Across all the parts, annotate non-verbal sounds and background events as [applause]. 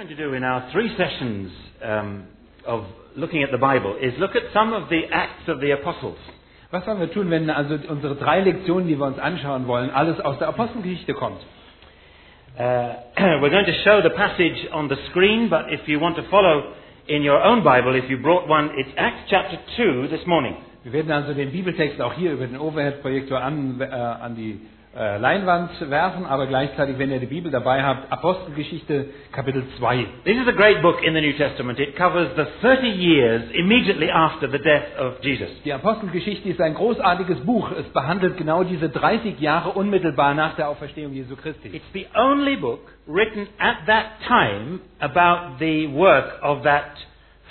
going to do in our three sessions um, of looking at the Bible is look at some of the Acts of the Apostles. Was sollen wir tun, wenn also unsere drei Lektionen, die wir uns anschauen wollen, alles aus der Apostelgeschichte kommt? Uh, [clears throat] we're going to show the passage on the screen, but if you want to follow in your own Bible, if you brought one, it's Acts chapter 2 this morning. Wir werden also den Bibeltext auch hier über den Overhead-Projektor an, äh, an die äh, Leinwand werfen, aber gleichzeitig, wenn ihr die Bibel dabei habt, Apostelgeschichte Kapitel 2. This is a great book in the New Testament. It covers the 30 years immediately after the death of Jesus. Die Apostelgeschichte ist ein großartiges Buch. Es behandelt genau diese 30 Jahre unmittelbar nach der Auferstehung Jesu Christi. It's the only book written at that time about the work of that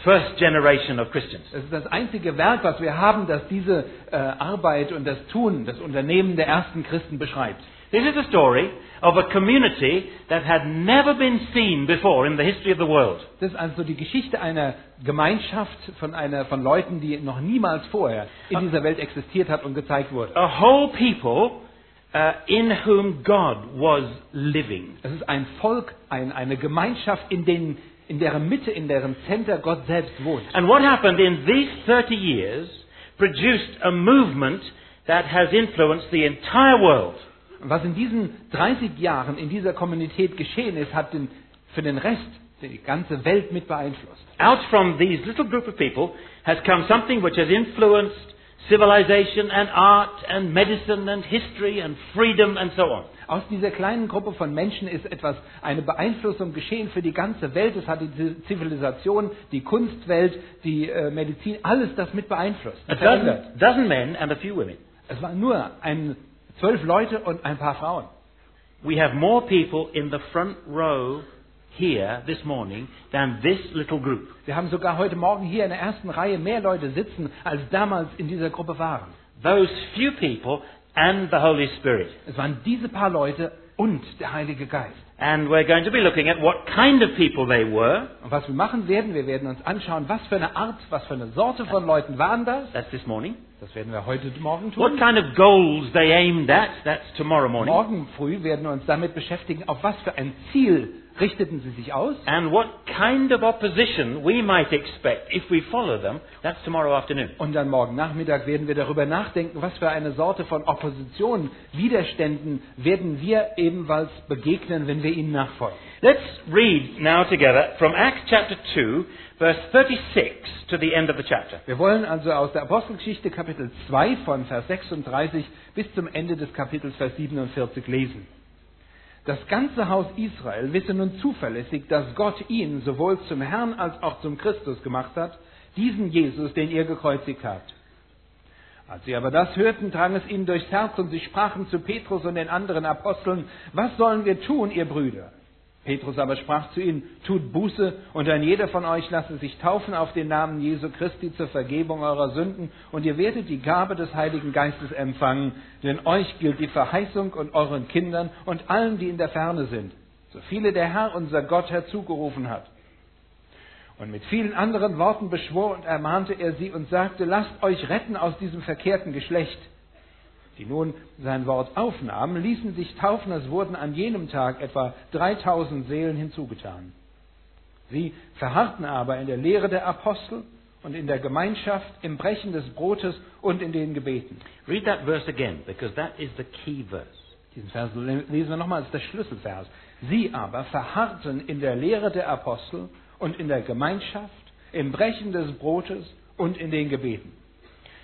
first generation of Christians. Es ist das einzige Werk, was wir haben, das diese äh, Arbeit und das Tun, das Unternehmen der ersten Christen beschreibt. This is a story of a community that had never been seen before in the history of the world. Das ist also die Geschichte einer Gemeinschaft von, einer, von Leuten, die noch niemals vorher in dieser Welt existiert hat und gezeigt wurde. A whole people uh, in whom God was living. Es ist ein Volk, ein, eine Gemeinschaft, in, den, in deren Mitte, in deren Center Gott selbst wohnt. And what happened in these 30 years produced a movement that has influenced the entire world. Und was in diesen 30 Jahren in dieser Kommunität geschehen ist, hat den, für den Rest die ganze Welt mit beeinflusst. Out from these little group of people has come something which has influenced civilization and art and medicine and history and freedom and so on. Aus dieser kleinen Gruppe von Menschen ist etwas, eine Beeinflussung geschehen für die ganze Welt. Es hat die Zivilisation, die Kunstwelt, die äh, Medizin, alles das mit beeinflusst. A dozen, dozen men and a few women. Es waren nur ein, zwölf Leute und ein paar Frauen. We have more people in the front row here this morning than this little group. Wir haben sogar heute Morgen hier in der ersten Reihe mehr Leute sitzen, als damals in dieser Gruppe waren. Those few people and the Holy Spirit. Es waren diese paar Leute und der Heilige Geist. And we're going to be looking at what kind of people they were. Und was wir machen werden, wir werden uns anschauen, was für eine Art, was für eine Sorte von Leuten waren das. That's this morning. Das werden wir heute Morgen tun. What kind of goals they aimed at. That's tomorrow morning. Morgen früh werden wir uns damit beschäftigen, auf was für ein Ziel richteten sie sich aus And what kind of opposition we might expect if we follow them. That's tomorrow afternoon. Und dann morgen Nachmittag werden wir darüber nachdenken, was für eine Sorte von Opposition, Widerständen werden wir ebenfalls begegnen, wenn wir ihnen nachfolgen. Let's read now together from Acts chapter 2, verse 36 to the end of the chapter. Wir wollen also aus der Apostelgeschichte Kapitel 2 von Vers 36 bis zum Ende des Kapitels Vers 47 lesen. Das ganze Haus Israel wisse nun zuverlässig, dass Gott ihn sowohl zum Herrn als auch zum Christus gemacht hat, diesen Jesus, den ihr gekreuzigt habt. Als sie aber das hörten, drang es ihnen durchs Herz und sie sprachen zu Petrus und den anderen Aposteln, was sollen wir tun, ihr Brüder? Petrus aber sprach zu ihnen, tut Buße und ein jeder von euch lasse sich taufen auf den Namen Jesu Christi zur Vergebung eurer Sünden und ihr werdet die Gabe des Heiligen Geistes empfangen, denn euch gilt die Verheißung und euren Kindern und allen, die in der Ferne sind, so viele der Herr unser Gott herzugerufen hat. Und mit vielen anderen Worten beschwor und ermahnte er sie und sagte, lasst euch retten aus diesem verkehrten Geschlecht. Die nun sein Wort aufnahmen, ließen sich taufen, es wurden an jenem Tag etwa 3000 Seelen hinzugetan. Sie verharrten aber in der Lehre der Apostel und in der Gemeinschaft, im Brechen des Brotes und in den Gebeten. Read that verse again, because that is the key verse. Diesen Vers lesen wir nochmal als der Schlüsselvers. Sie aber verharrten in der Lehre der Apostel und in der Gemeinschaft, im Brechen des Brotes und in den Gebeten.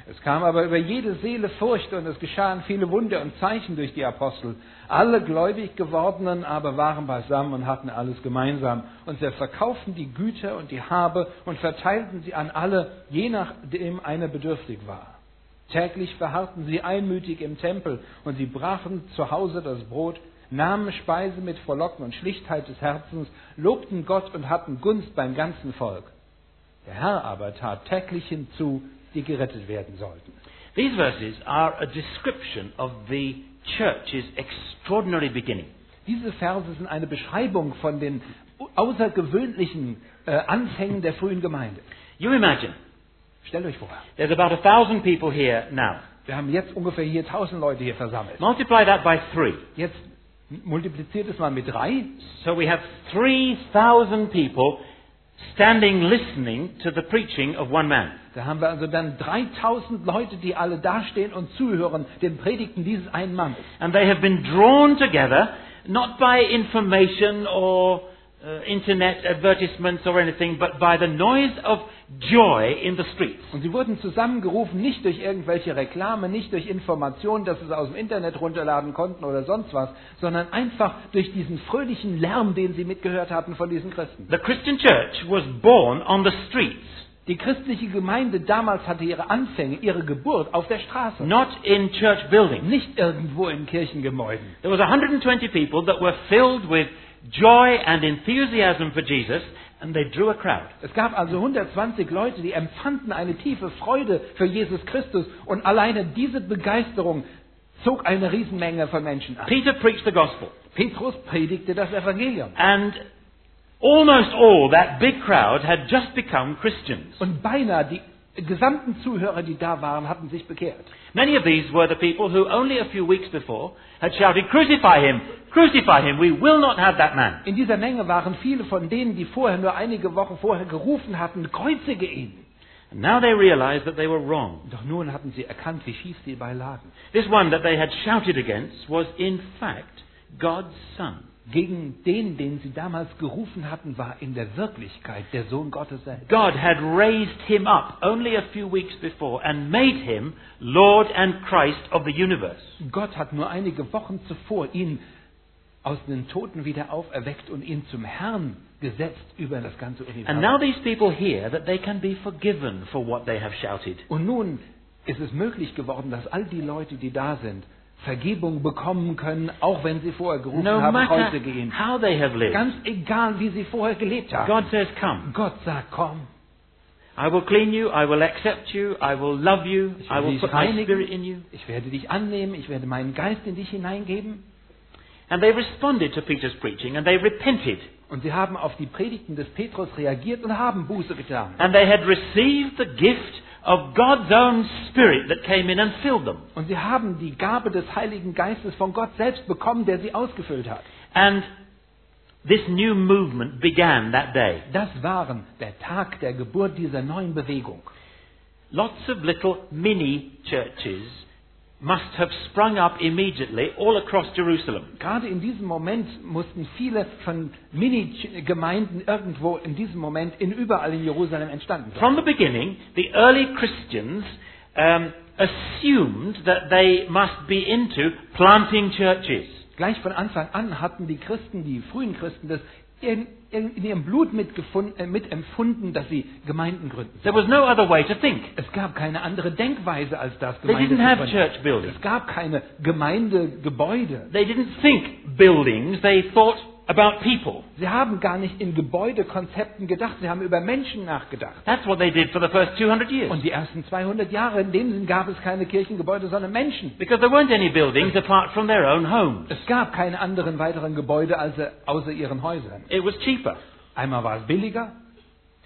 Es kam aber über jede Seele Furcht und es geschahen viele Wunder und Zeichen durch die Apostel. Alle gläubig gewordenen aber waren beisammen und hatten alles gemeinsam. Und sie verkauften die Güter und die Habe und verteilten sie an alle, je nachdem einer bedürftig war. Täglich verharrten sie einmütig im Tempel und sie brachen zu Hause das Brot, nahmen Speise mit Frohlocken und Schlichtheit des Herzens, lobten Gott und hatten Gunst beim ganzen Volk. Der Herr aber tat täglich hinzu, die gerettet werden sollten. These verses are a description of the church's extraordinary beginning. Diese Verse sind eine Beschreibung von den außergewöhnlichen äh, Anfängen der frühen Gemeinde. You imagine, Stellt euch vor, there's about a thousand people here now. wir haben jetzt ungefähr hier tausend Leute hier versammelt. Multiply that by three. Jetzt Multipliziert es mal mit drei. So we have 3,000 people standing listening to the preaching of one man. Da haben wir also dann 3000 Leute, die alle dastehen und zuhören den Predigten dieses einen Mannes. And they have been drawn together not by information or uh, internet advertisements or anything, but by the noise of joy in the streets. Und sie wurden zusammengerufen, nicht durch irgendwelche Reklame, nicht durch Informationen, dass sie es aus dem Internet runterladen konnten oder sonst was, sondern einfach durch diesen fröhlichen Lärm, den sie mitgehört hatten von diesen Christen. The Christian church was born on the streets, Die christliche Gemeinde damals hatte ihre Anfänge, ihre Geburt auf der Straße, not in church buildings. nicht irgendwo in Kirchengebäuden. There was 120 people that were filled with joy and enthusiasm for Jesus, and they drew a crowd. Es gab also 120 Leute, die empfanden eine tiefe Freude für Jesus Christus und alleine diese Begeisterung zog eine Riesenmenge von Menschen an. Peter preached the gospel, Petrus predigte das Evangelium. and almost all that big crowd had just become Christians. Und beinahe die gesamten Zuhörer, die da waren, hatten sich bekehrt. Many of these were the people who only a few weeks before had shouted, Crucify him! Crucify him! We will not have that man. In dieser Menge waren viele von denen, die vorher nur einige Wochen vorher gerufen hatten, kreuzige ihn. And now they realized that they were wrong. Doch nun hatten sie erkannt, wie schief sie dabei lagen. This one that they had shouted against was in fact God's Son. Gegen den, den sie damals gerufen hatten, war in der Wirklichkeit der Sohn Gottes selbst. God had raised him up only a few weeks before and made him Lord and Christ of the universe. Gott hat nur einige Wochen zuvor ihn aus den Toten wieder auferweckt und ihn zum Herrn gesetzt über das ganze And Universum. now these people hear that they can be forgiven for what they have shouted. Und nun ist es möglich geworden, dass all die Leute, die da sind, Vergebung bekommen können, auch wenn sie vorher gerufen No haben, Kreuze gehen. how they have lived. Ganz egal, wie sie vorher gelebt haben. God says, Come. Gott sagt, komm, I will clean you, I will accept you, I will love you, ich I werde will dich put my spirit in you. ich werde dich annehmen, ich werde meinen Geist in dich hineingeben. And they responded to Peter's preaching and they repented. Und sie haben auf die Predigten des Petrus reagiert und haben Buße getan. And they had received the gift of God's own Spirit that came in and filled them. Und sie haben die Gabe des Heiligen Geistes von Gott selbst bekommen, der sie ausgefüllt hat. And this new movement began that day. Das waren der Tag der Geburt dieser neuen Bewegung. Lots of little mini churches must have sprung up immediately all across Jerusalem. Gerade in diesem Moment mussten viele von Mini-Gemeinden irgendwo in diesem Moment in überall in Jerusalem entstanden sein. From the beginning, the early Christians um, assumed that they must be into planting churches. Gleich von Anfang an hatten die Christen, die frühen Christen, das in ihrem Blut äh, mitempfunden, dass sie Gemeinden gründen. There was no other way to think. Es gab keine andere Denkweise als das, They Gemeinde didn't have church buildings. Es gab keine Gemeindegebäude. They didn't think buildings, they thought about people. Sie haben gar nicht in Gebäudekonzepten gedacht, sie haben über Menschen nachgedacht. That's what they did for the first 200 years. Und die ersten 200 Jahre, in dem Sinn gab es keine Kirchengebäude, sondern Menschen. Because there weren't any buildings apart from their own homes. Es gab keine anderen weiteren Gebäude als, außer ihren Häusern. It was cheaper. Einmal war es billiger.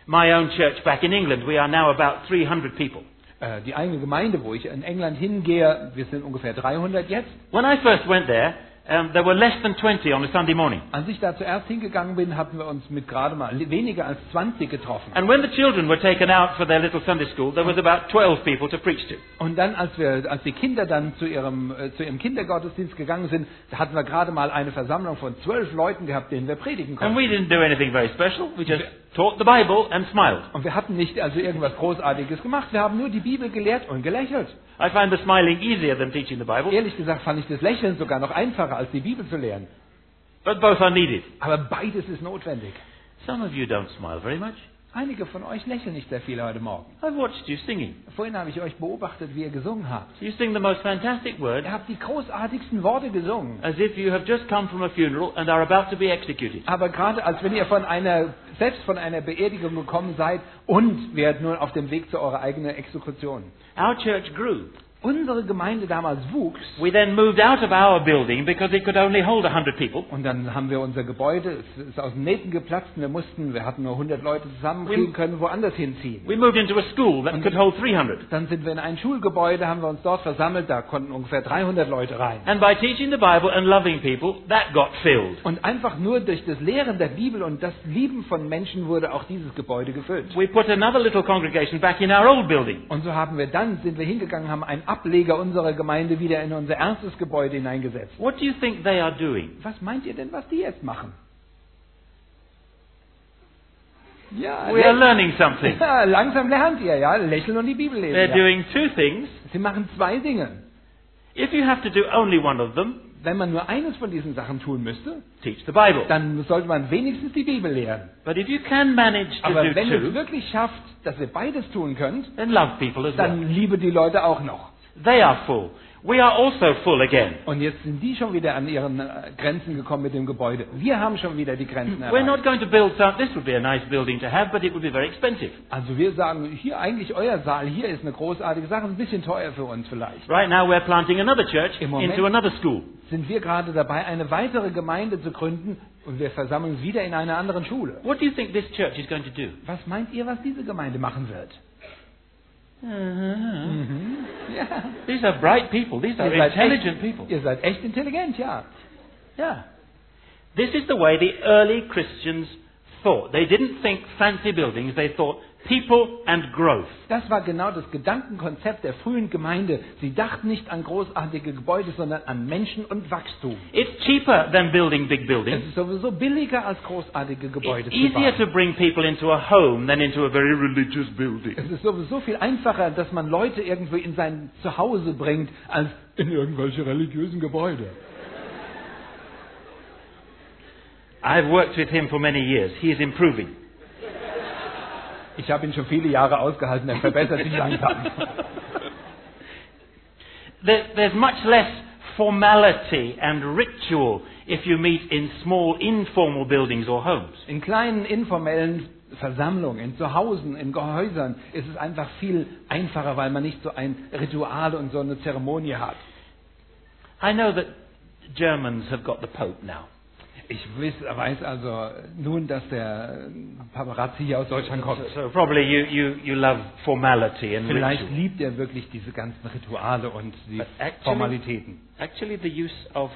My own church back in England, we are now about 300 people. Äh, Die eigene Gemeinde, wo ich in England hingehe, wir sind ungefähr 300 jetzt. When I first went there, um, there were less than 20 on a Sunday morning. Als ich da zuerst hingegangen bin, hatten wir uns mit gerade mal weniger als 20 getroffen. And when the children were taken out for their little Sunday school, there was about 12 people to preach to. Und dann, als wir, als die Kinder dann zu ihrem, äh, zu ihrem Kindergottesdienst gegangen sind, da hatten wir gerade mal eine Versammlung von zwölf Leuten gehabt, denen wir predigen konnten. And we didn't do anything very special. We just taught the Bible and smiled. Und wir hatten nicht also irgendwas Großartiges gemacht. Wir haben nur die Bibel gelehrt und gelächelt. I find the smiling easier than teaching the Bible, Ehrlich gesagt fand ich das Lächeln sogar noch einfacher, als die Bibel zu lehren. but both are needed. Aber beides ist notwendig. Some of you don't smile very much. Einige von euch lächeln nicht sehr viel heute Morgen. I've watched you singing. Vorhin habe ich euch beobachtet, wie ihr gesungen habt. You sing the most fantastic words Ihr habt die großartigsten Worte gesungen. as if you have just come from a funeral and are about to be executed. Aber gerade als wenn ihr von einer, selbst von einer Beerdigung gekommen seid und wärt nun auf dem Weg zu eurer eigenen Exekution. Our church grew unsere Gemeinde damals wuchs, we then moved out of our building because it could only hold 100 people. und dann haben wir unser Gebäude, es ist aus den Nähten geplatzt und wir mussten, wir hatten nur 100 Leute zusammenkriegen können, woanders hinziehen. We moved into a school that could hold 300. Dann sind wir in ein Schulgebäude, haben wir uns dort versammelt, da konnten ungefähr 300 Leute rein. And by teaching the Bible and loving people, that got filled. Und einfach nur durch das Lehren der Bibel und das Lieben von Menschen wurde auch dieses Gebäude gefüllt. We put another little congregation back in our old building. Und so haben wir dann, sind wir hingegangen, haben einen Ableger unserer Gemeinde wieder in unser erstes Gebäude hineingesetzt. What do you think they are doing? Was meint ihr denn, was die jetzt machen? Ja, We are learning something. [laughs] ja, langsam lernt ihr, ja, lächeln und die Bibel lesen. They're Ja. doing two things. Sie machen zwei Dinge. If you have to do only one of them, Wenn man nur eines von diesen Sachen tun müsste, teach the Bible. dann sollte man wenigstens die Bibel lehren. But if you can manage to Aber wenn es two, wirklich schafft, dass ihr beides tun könnt, then love people as well. dann liebe die Leute auch noch. They are full. We are also full again. Und jetzt sind die schon wieder an ihren äh, Grenzen gekommen mit dem Gebäude. Wir haben schon wieder die Grenzen erreicht. We're not going to build some. This would be a nice building to have, but it would be very expensive. Also wir sagen, hier eigentlich euer Saal, hier ist eine großartige Sache, ein bisschen teuer für uns vielleicht. Right now, we're planting another church Im Moment- into another school. Sind wir gerade dabei, eine weitere Gemeinde zu gründen und wir versammeln wieder in einer anderen Schule. What do you think this church is going to do? Was meint ihr, was diese Gemeinde machen wird? Mm-hmm. Mm-hmm. Ja. [laughs] These are bright people. These are intelligent echt, people. ihr seid echt intelligent, ja. Yeah. This is the way the early Christians thought. They didn't think fancy buildings, they thought people and growth. Das war genau das Gedankenkonzept der frühen Gemeinde. Sie dachten nicht an großartige Gebäude, sondern an Menschen und Wachstum. It's cheaper than building big buildings. Es ist sowieso billiger als großartige Gebäude It's zu easier bauen. to bring people into a home than into a very religious building. Es ist sowieso viel einfacher, dass man Leute irgendwo in sein Zuhause bringt, als in irgendwelche religiösen Gebäude. I've worked with him for many years. He is improving. Ich habe ihn schon viele Jahre ausgehalten, er verbessert sich [laughs] langsam. There, there's much less formality and ritual if you meet in small informal buildings or homes. In kleinen informellen Versammlungen, in Zuhausen, in Gehäusern ist es einfach viel einfacher, weil man nicht so ein Ritual und so eine Zeremonie hat. I know that Germans have got the Pope now. Ich weiß, also nun, dass der Paparazzi hier aus Deutschland kommt. So probably you, you, you love formality and Vielleicht ritual. liebt er wirklich diese ganzen Rituale und die actually- Formalitäten. Actually, the use of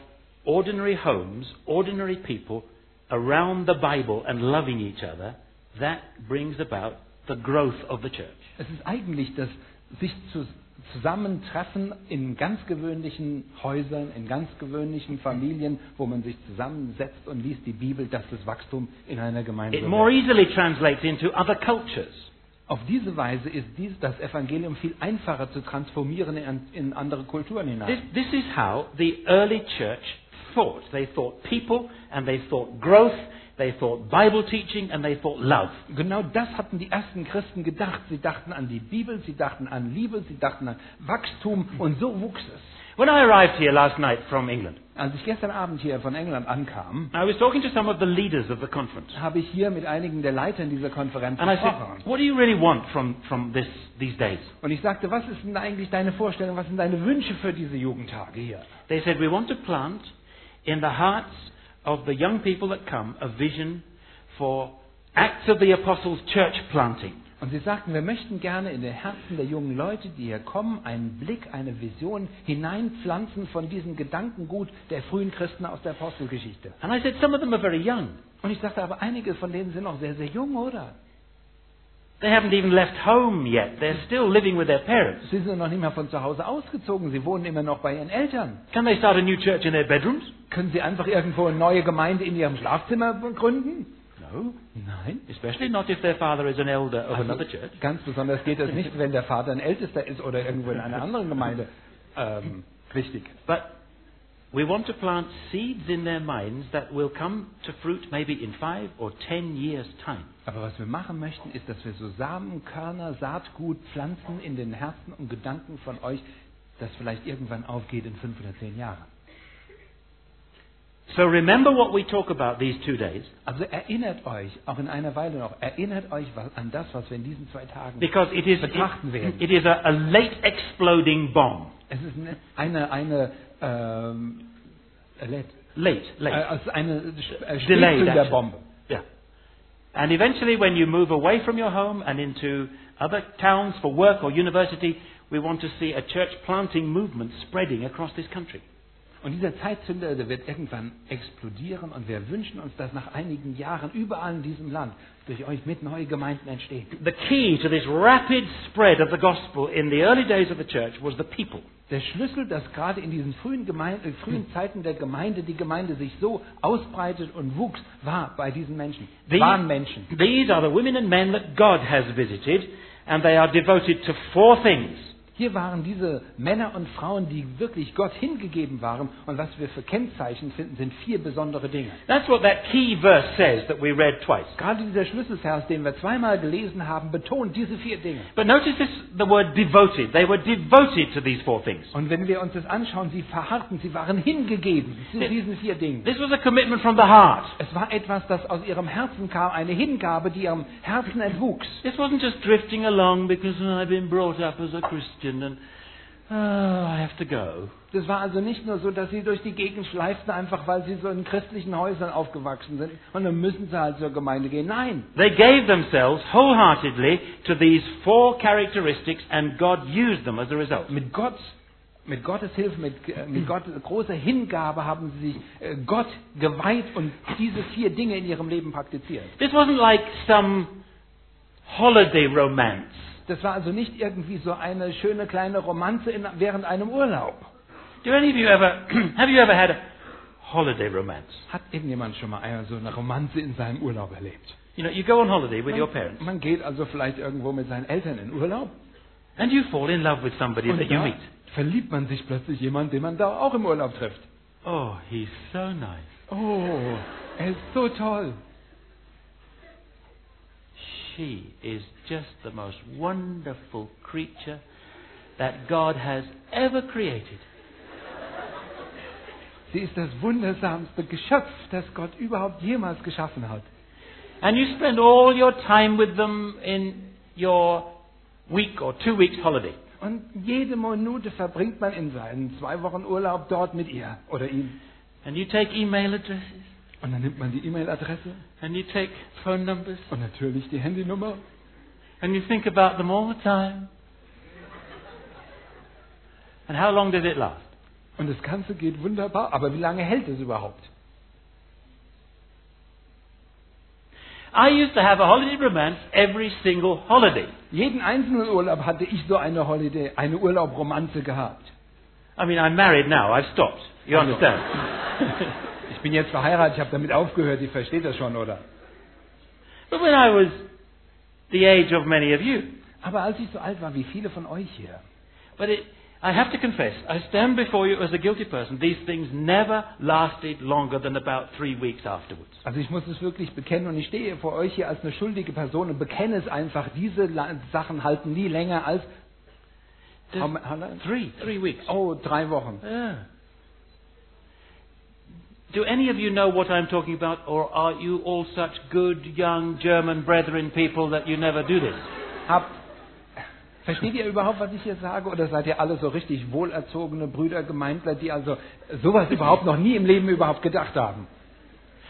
ordinary homes, ordinary people around the Bible and loving each other, that brings about the growth of the church. Es ist eigentlich das sich zu, zusammentreffen in ganz gewöhnlichen Häusern, in ganz gewöhnlichen Familien, wo man sich zusammensetzt und liest die Bibel, dass das Wachstum in einer Gemeinde It more easily translates into other cultures. Auf diese Weise ist dies, das Evangelium viel einfacher zu transformieren in, in andere Kulturen This, hinein. this is how the early church thought. They thought people and they thought growth, they thought Bible teaching and they thought love. Genau das hatten die ersten Christen gedacht. Sie dachten an die Bibel, sie dachten an Liebe, sie dachten an Wachstum und so wuchs es. When I arrived here last night from England, Als ich gestern Abend hier von England ankam, I was talking to some of the leaders of the conference. habe ich hier mit einigen der Leiter dieser Konferenz And I said, what do you really want from, from this, these days? Und ich sagte, was ist denn eigentlich deine Vorstellung, was sind deine Wünsche für diese Jugendtage hier? They said, we want to plant in the hearts of the young people that come a vision for Acts of the Apostles church planting. Und sie sagten, wir möchten gerne in den Herzen der jungen Leute, die hier kommen, einen Blick, eine Vision hineinpflanzen von diesem Gedankengut der frühen Christen aus der Apostelgeschichte. And I said, some of them are very young. Und ich sagte, aber einige von denen sind noch sehr, sehr jung, oder? They haven't even left home yet. They're still living with their parents. Sie sind noch nicht mal von zu Hause ausgezogen, sie wohnen immer noch bei ihren Eltern. Can they start a new church in their bedrooms? Können sie einfach irgendwo eine neue Gemeinde in ihrem Schlafzimmer gründen? No. Nein. Especially not if their father is an elder of Also, another church. ganz besonders geht das nicht, wenn der Vater ein Ältester ist oder irgendwo in einer anderen Gemeinde. Ähm, richtig. But we want to plant seeds in their minds that will come to fruit maybe in five or ten years' time. Aber was wir machen möchten, ist, dass wir so Samenkörner, Saatgut pflanzen in den Herzen und Gedanken von euch, das vielleicht irgendwann aufgeht in fünf oder zehn Jahren. So remember what we talk about these two days, Also erinnert euch, auch in einer Weile noch, erinnert euch an das, was wir in diesen zwei Tagen. because it is, Betrachten werden. it, is a, a late exploding bomb. Es ist eine, eine, eine ähm, äh, let- Late, äh, late. also eine äh, action. Bombe. And eventually, when you move away from your home and into other towns for work or university, we want to see a church planting movement spreading across this country. Und dieser Zeitzünder, der wird irgendwann explodieren und wir wünschen uns, dass nach einigen Jahren überall in diesem Land durch euch mit neue Gemeinden entstehen. The key to this rapid spread of the gospel in the early days of the church was the people. Der Schlüssel, dass gerade in diesen frühen, Gemeinde, äh, frühen Zeiten der Gemeinde die Gemeinde sich so ausbreitet und wuchs, war bei diesen Menschen. The- Waren Menschen. These are the women and men that God has visited, and they are devoted to four things. Hier waren diese Männer und Frauen, die wirklich Gott hingegeben waren. Und was wir für Kennzeichen finden, sind vier besondere Dinge. That's what that key verse says that we read twice. Gerade dieser Schlüsselvers, den wir zweimal gelesen haben, betont diese vier Dinge. But notice this, the word devoted. They were devoted to these four things. Und wenn wir uns das anschauen, sie verharrten, sie waren hingegeben zu diesen vier Dingen. This was a commitment from the heart. Es war etwas, das aus ihrem Herzen kam, eine Hingabe, die ihrem Herzen entwuchs. This wasn't just drifting along because I've been brought up as a Christian and oh, ah, I have to go. Das war also nicht nur so, dass sie durch die Gegend schleiften, einfach weil sie so in christlichen Häusern aufgewachsen sind und dann müssen sie halt zur Gemeinde gehen. Nein, They gave themselves wholeheartedly to these four characteristics and God used them as a result. mit Gott, mit Gottes Hilfe, mit, äh, mit Gott, äh, großer Hingabe haben sie sich äh, Gott geweiht und diese vier Dinge in ihrem Leben praktiziert. This wasn't like some holiday romance. Das war also nicht irgendwie so eine schöne kleine Romanze in, während einem Urlaub. Do any of you ever, [clears throat] have you ever had a holiday romance? Hat irgendjemand schon mal eine, so eine Romanze in seinem Urlaub erlebt? You know, you go on holiday with your parents Man geht also vielleicht irgendwo mit seinen Eltern in Urlaub and you fall in love with somebody und that you meet. verliebt man sich plötzlich jemand, den man da auch im Urlaub trifft. Oh, he's so nice. Oh, er ist so toll. She is just the most wonderful creature that God has ever created. Sie ist das wundersamste Geschöpf, das Gott überhaupt jemals geschaffen hat. And you spend all your time with them in your week or two weeks holiday. Und jede Minute verbringt man in seinen zwei Wochen Urlaub dort mit ihr oder ihm. And you take email addresses Und dann nimmt man die E-Mail-Adresse and you take phone numbers und natürlich die Handynummer. and you think about them all the time. And how long does it last? Und das Ganze geht wunderbar. Aber wie lange hält es überhaupt? I used to have a holiday romance every single holiday. Jeden einzelnen Urlaub hatte ich so eine Holiday, eine Urlaubromanze gehabt. I mean, I'm married now. I've stopped. You Also. understand? [laughs] Ich bin jetzt verheiratet, ich habe damit aufgehört, ihr versteht das schon, oder? but when I was the age of many of you, Aber als ich so alt war wie viele von euch hier, but it, I have to confess, I stand before you as a guilty person. These things never lasted longer than about three weeks afterwards. also ich muss es wirklich bekennen und ich stehe vor euch hier als eine schuldige Person und bekenne es einfach, diese Sachen halten nie länger als how, how three, three weeks. oh, drei Wochen. Yeah. Do any of you know what I'm talking about, or are you all such good young German brethren people that you never do this? Habt, versteht ihr überhaupt, was ich hier sage? Oder seid ihr alle so richtig wohlerzogene Brüder, Gemeindler, die also sowas überhaupt noch nie im Leben überhaupt gedacht haben?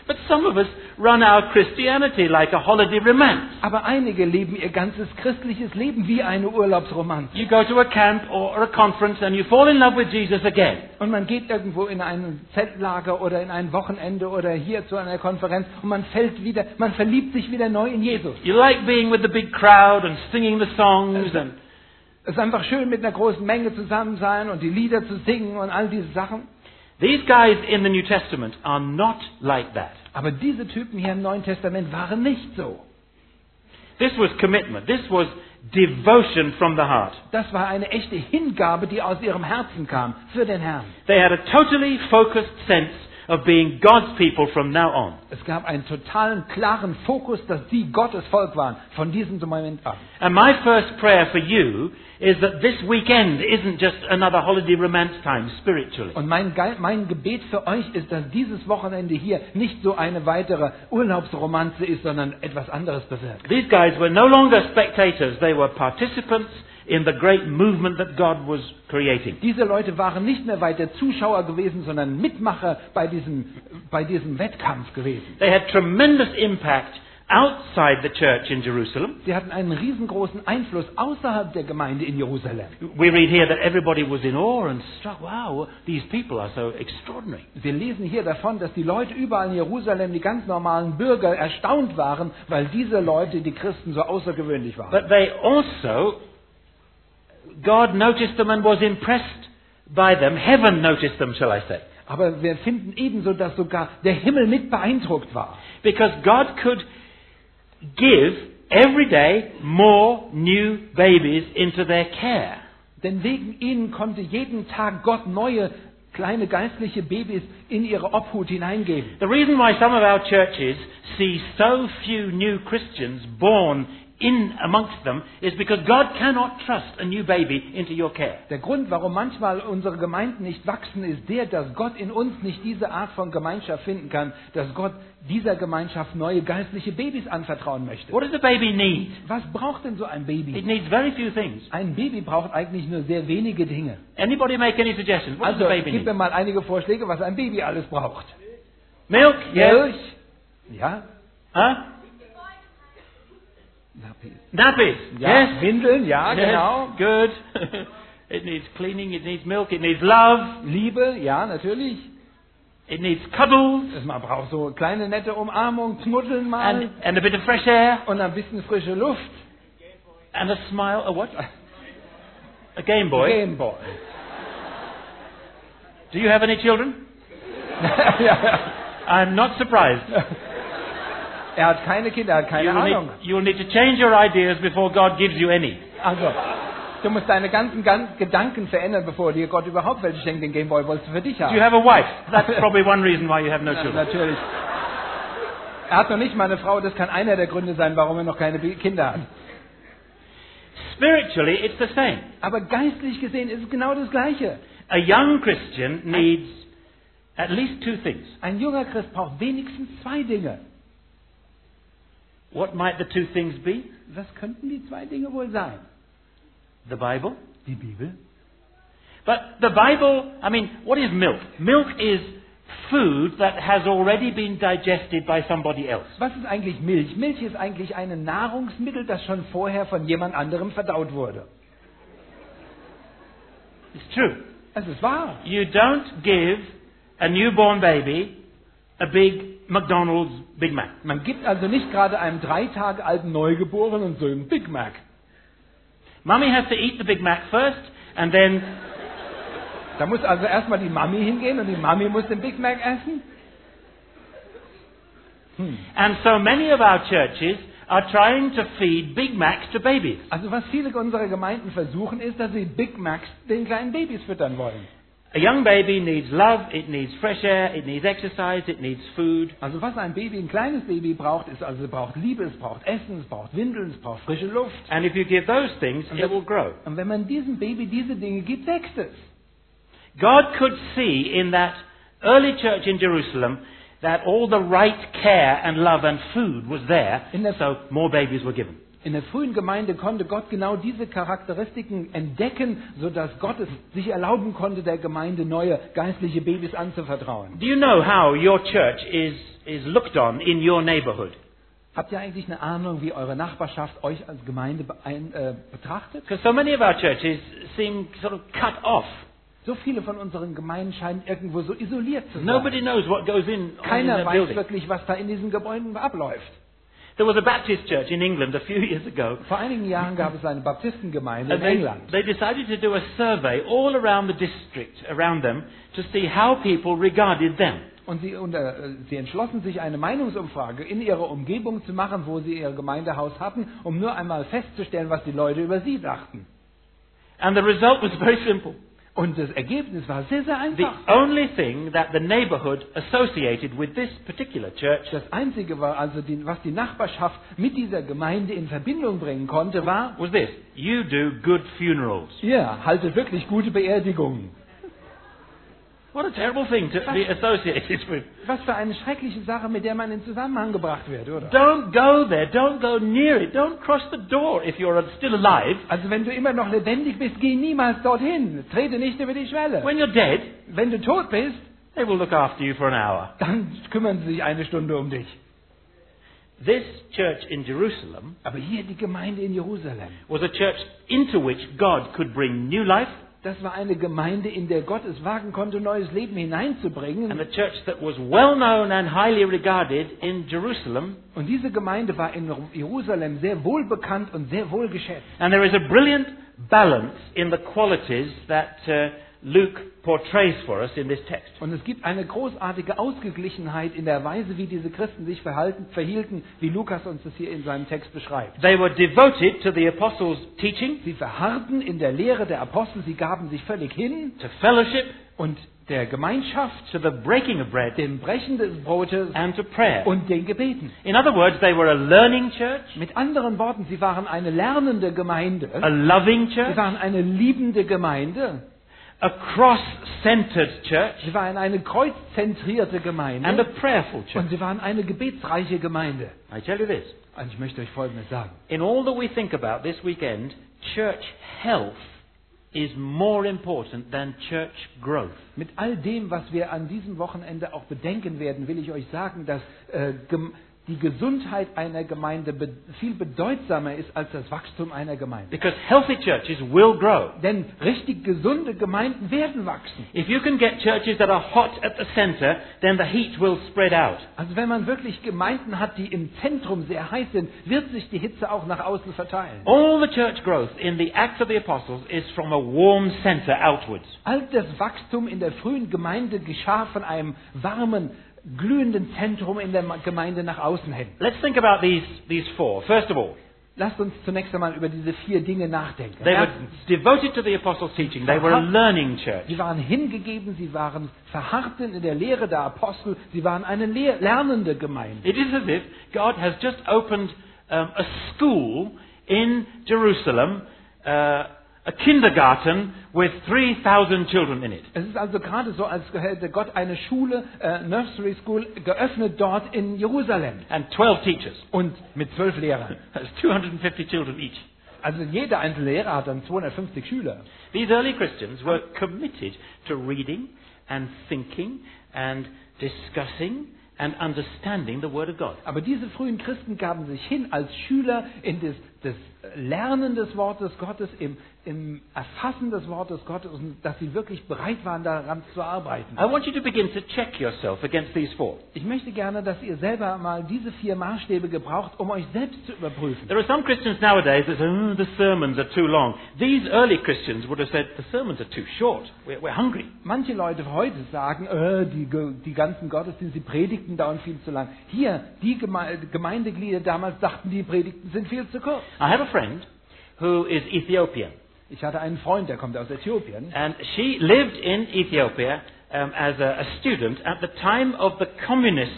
But some of us run our Christianity like a holiday romance. Aber einige leben ihr ganzes christliches Leben wie eine Urlaubsromanze. You go to a camp or a conference and you fall in love with Jesus again. Und man geht irgendwo in ein Zeltlager oder in ein Wochenende oder hier zu einer Konferenz und man fällt wieder, man verliebt sich wieder neu in Jesus. You like being with the big crowd and singing the songs and Es ist einfach schön, mit einer großen Menge zusammen sein und die Lieder zu singen und all diese Sachen. These guys in the New Testament are not like that. Aber diese Typen hier im Neuen Testament waren nicht so. This was commitment. This was devotion from the heart. Das war eine echte Hingabe, die aus ihrem Herzen kam für den Herrn. They had a totally focused sense of being God's people from now on. Es gab einen totalen, klaren Fokus, dass sie Gottes Volk waren, von diesem Moment an. And my first prayer for you is that this weekend isn't just another holiday romance time spiritually. Und mein, mein Gebet für euch ist, dass dieses Wochenende hier nicht so eine weitere Urlaubsromanze ist, sondern etwas anderes bewirkt. These guys were no longer spectators, they were participants in the great movement that God was creating. Diese Leute waren nicht mehr weiter Zuschauer gewesen, sondern Mitmacher bei diesem, bei diesem Wettkampf gewesen. They had tremendous impact outside the church in Jerusalem. Sie hatten einen riesengroßen Einfluss außerhalb der Gemeinde in Jerusalem. We read here that everybody was in awe and struck. Wow, these people are so extraordinary. Wir lesen hier davon, dass die Leute überall in Jerusalem, die ganz normalen Bürger, erstaunt waren, weil diese Leute, die Christen, so außergewöhnlich waren. But they also, God noticed them and was impressed by them. Heaven noticed them, shall I say. Aber wir finden ebenso, dass sogar der Himmel mit beeindruckt war. Because God could give every day more new babies into their care. Denn wegen ihnen konnte jeden Tag Gott neue kleine geistliche Babys in ihre Obhut hineingeben. The reason why some of our churches see so few new Christians born in amongst them is because God cannot trust a new baby into your care. Der Grund, warum manchmal unsere Gemeinden nicht wachsen, ist der, dass Gott in uns nicht diese Art von Gemeinschaft finden kann, dass Gott dieser Gemeinschaft neue geistliche Babys anvertrauen möchte. What does a baby need? Was braucht denn so ein It Baby? needs very few things. Ein Baby braucht eigentlich nur sehr wenige Dinge. Anybody make any suggestions? What Also does a baby gib mir mal einige Vorschläge, was ein Baby alles braucht. Milk? Yes. Milch. Ja. Huh? Nappies. Ja. Yes. Windeln, ja, Yes. genau. Good. [laughs] it needs cleaning, it needs milk, it needs love, Liebe, ja, natürlich. it needs cuddles, Man braucht so kleine nette Umarmung, knuddeln mal and, and a bit of fresh air, und ein bisschen frische Luft. and a smile. A what? A Game Boy. Game Boy. Do you have any children? [laughs] I'm not surprised. [laughs] Er hat keine Kinder, er hat keine You will, Ahnung. need, you will need to change your ideas before God gives you any. Also, du musst deine ganzen Gan- Gedanken verändern, bevor dir Gott überhaupt welche schenkt. Den Gameboy wolltest du für dich Do haben. you have a wife? That's probably one reason why you have no children. natürlich. Er hat noch nicht mal eine Frau, das kann einer der Gründe sein, warum er noch keine Kinder hat. Spiritually, it's the same. Aber geistlich gesehen ist es genau das Gleiche. A young Christian needs at least two things. Ein junger Christ braucht wenigstens zwei Dinge. What might the two things be? Was könnten die zwei Dinge wohl sein? The Bible. Die Bibel. But the Bible, I mean, what is milk? Milk is food that has already been digested by somebody else. Was ist eigentlich Milch? Milch ist eigentlich ein Nahrungsmittel, das schon vorher von jemand anderem verdaut wurde. It's true. Es ist wahr. You don't give a newborn baby a big McDonald's Big Mac. Man gibt also nicht gerade einem drei Tage alten Neugeborenen so einen Big Mac. Mummy has to eat the Big Mac first, and then Da muss also erstmal die Mami hingehen und die Mami muss den Big Mac essen. And so many of our churches are trying to feed Big Macs to babies. Also was viele unserer Gemeinden versuchen, ist, dass sie Big Macs den kleinen Babys füttern wollen. A young baby needs love, it needs fresh air, it needs exercise, it needs food. Also was ein Baby, ein kleines Baby braucht, ist also es braucht Liebe, es braucht Essen, es braucht Windeln, es braucht frische Luft. And if you give those things, it will grow. Und wenn man diesem Baby diese Dinge gibt, wächst es. God could see in that early church in Jerusalem that all the right care and love and food was there, so more babies were given. In der frühen Gemeinde konnte Gott genau diese Charakteristiken entdecken, sodass Gott es sich erlauben konnte, der Gemeinde neue geistliche Babys anzuvertrauen. Do you know how your church is, is looked on in your neighborhood? Habt ihr eigentlich eine Ahnung, wie eure Nachbarschaft euch als Gemeinde beein, äh, betrachtet? Because so many of our churches seem sort of cut off. So viele von unseren Gemeinden scheinen irgendwo so isoliert zu sein. Nobody knows what goes in, in Keiner the weiß building. wirklich, was da in diesen Gebäuden abläuft. There was a Baptist church in England a few [laughs] years ago, Vor einigen Jahren gab es eine Baptistengemeinde in they, England. they decided to do a survey all around the district around them to see how people regarded them. Und sie, und, äh, sie entschlossen sich, eine Meinungsumfrage in ihrer Umgebung zu machen, wo sie ihr Gemeindehaus hatten, um nur einmal festzustellen, was die Leute über sie dachten. And the result was very simple. Und das Ergebnis war sehr, sehr The only thing that the neighborhood associated with this particular church Das Einzige war also, die, was die Nachbarschaft mit dieser Gemeinde in Verbindung bringen konnte, war, was this you do good funerals. ihr haltet wirklich gute Beerdigungen. What a terrible thing to be associated [laughs] with. Was für eine schreckliche Sache, mit der man in Zusammenhang gebracht wird, oder? Don't go there. Don't go near it. Don't cross the door if you're still alive. Also wenn du immer noch lebendig bist, geh niemals dorthin. Trete nicht über die Schwelle. When you're dead, Wenn du tot bist, they will look after you for an hour. dann kümmern sie sich eine Stunde um dich. This church in Jerusalem Aber hier die Gemeinde in Jerusalem. was a church into which God could bring new life Das war eine Gemeinde, in der Gott es wagen konnte, neues Leben hineinzubringen. and a church that was well known and highly regarded in Jerusalem. Und diese Gemeinde war in Jerusalem sehr wohl bekannt und sehr wohl geschätzt. And there is a brilliant balance in the qualities that uh, Luke portrays for us in this text. Und es gibt eine großartige Ausgeglichenheit in der Weise, wie diese Christen sich verhalten, verhielten, wie Lukas uns das hier in seinem Text beschreibt. They were devoted to the apostles' teaching, Sie verharrten in der Lehre der Apostel, sie gaben sich völlig hin to fellowship, und der Gemeinschaft, to the breaking of bread, dem Brechen des Brotes and to prayer. und den Gebeten. In other words, they were a learning church, Mit anderen Worten, sie waren eine lernende Gemeinde, a loving sie church, waren eine liebende Gemeinde, a cross-centered church, sie waren eine kreuzzentrierte and a Gemeinde prayerful church. und sie waren eine gebetsreiche Gemeinde. I tell you this, Und ich möchte euch Folgendes sagen. in all that we think about this weekend, church health is more important than church growth. Mit all dem, was wir an diesem Wochenende auch bedenken werden, will ich euch sagen, dass äh, die Gesundheit einer Gemeinde viel bedeutsamer ist als das Wachstum einer Gemeinde. Because healthy churches will grow. Denn richtig gesunde Gemeinden werden wachsen. If you can get churches that are hot at the center, then the heat will spread out. Also wenn man wirklich Gemeinden hat, die im Zentrum sehr heiß sind, wird sich die Hitze auch nach außen verteilen. All the church growth in the Acts of the Apostles is from a warm center outwards. All das Wachstum in der frühen Gemeinde geschah von einem warmen, glühenden Zentrum in der Gemeinde nach außen hin. Let's think about these, these four. First of all, Lasst uns zunächst einmal über diese vier Dinge nachdenken. they were devoted to the Apostles' teaching. They were a learning church. Sie waren hingegeben, sie waren verharrten in der Lehre der Apostel, sie waren eine lehr lernende Gemeinde. It is as if God has just opened um, a school in Jerusalem, uh, a kindergarten with 3,000 children in it. Es ist also gerade so, als hätte Gott eine Schule, äh, Nursery School, geöffnet dort in Jerusalem. And 12 teachers. Und mit zwölf Lehrern. [laughs] That's 250 children each. Also jeder einzelne Lehrer hat dann 250 Schüler. These early Christians were committed to reading and thinking and discussing and understanding the Word of God. Aber diese frühen Christen gaben sich hin als Schüler in das, das Lernen des Wortes Gottes, im, im Erfassen des Wortes Gottes und dass sie wirklich bereit waren, daran zu arbeiten. I want you to begin to check yourself against these four. Ich möchte gerne, dass ihr selber mal diese vier Maßstäbe gebraucht, um euch selbst zu überprüfen. There are some Christians nowadays that say, oh, the sermons are too long. These early Christians would have said, the sermons are too short. We're, we're hungry. Manche Leute heute sagen, äh, die, die ganzen Gottesdienste, die Predigten dauern viel zu lang. Hier, die Geme Gemeindeglieder damals dachten, die Predigten sind viel zu kurz. I have a friend who is Ethiopian, Ich hatte einen Freund, der kommt aus Äthiopien. and she lived in Ethiopia um, as a, a student at the time of the communist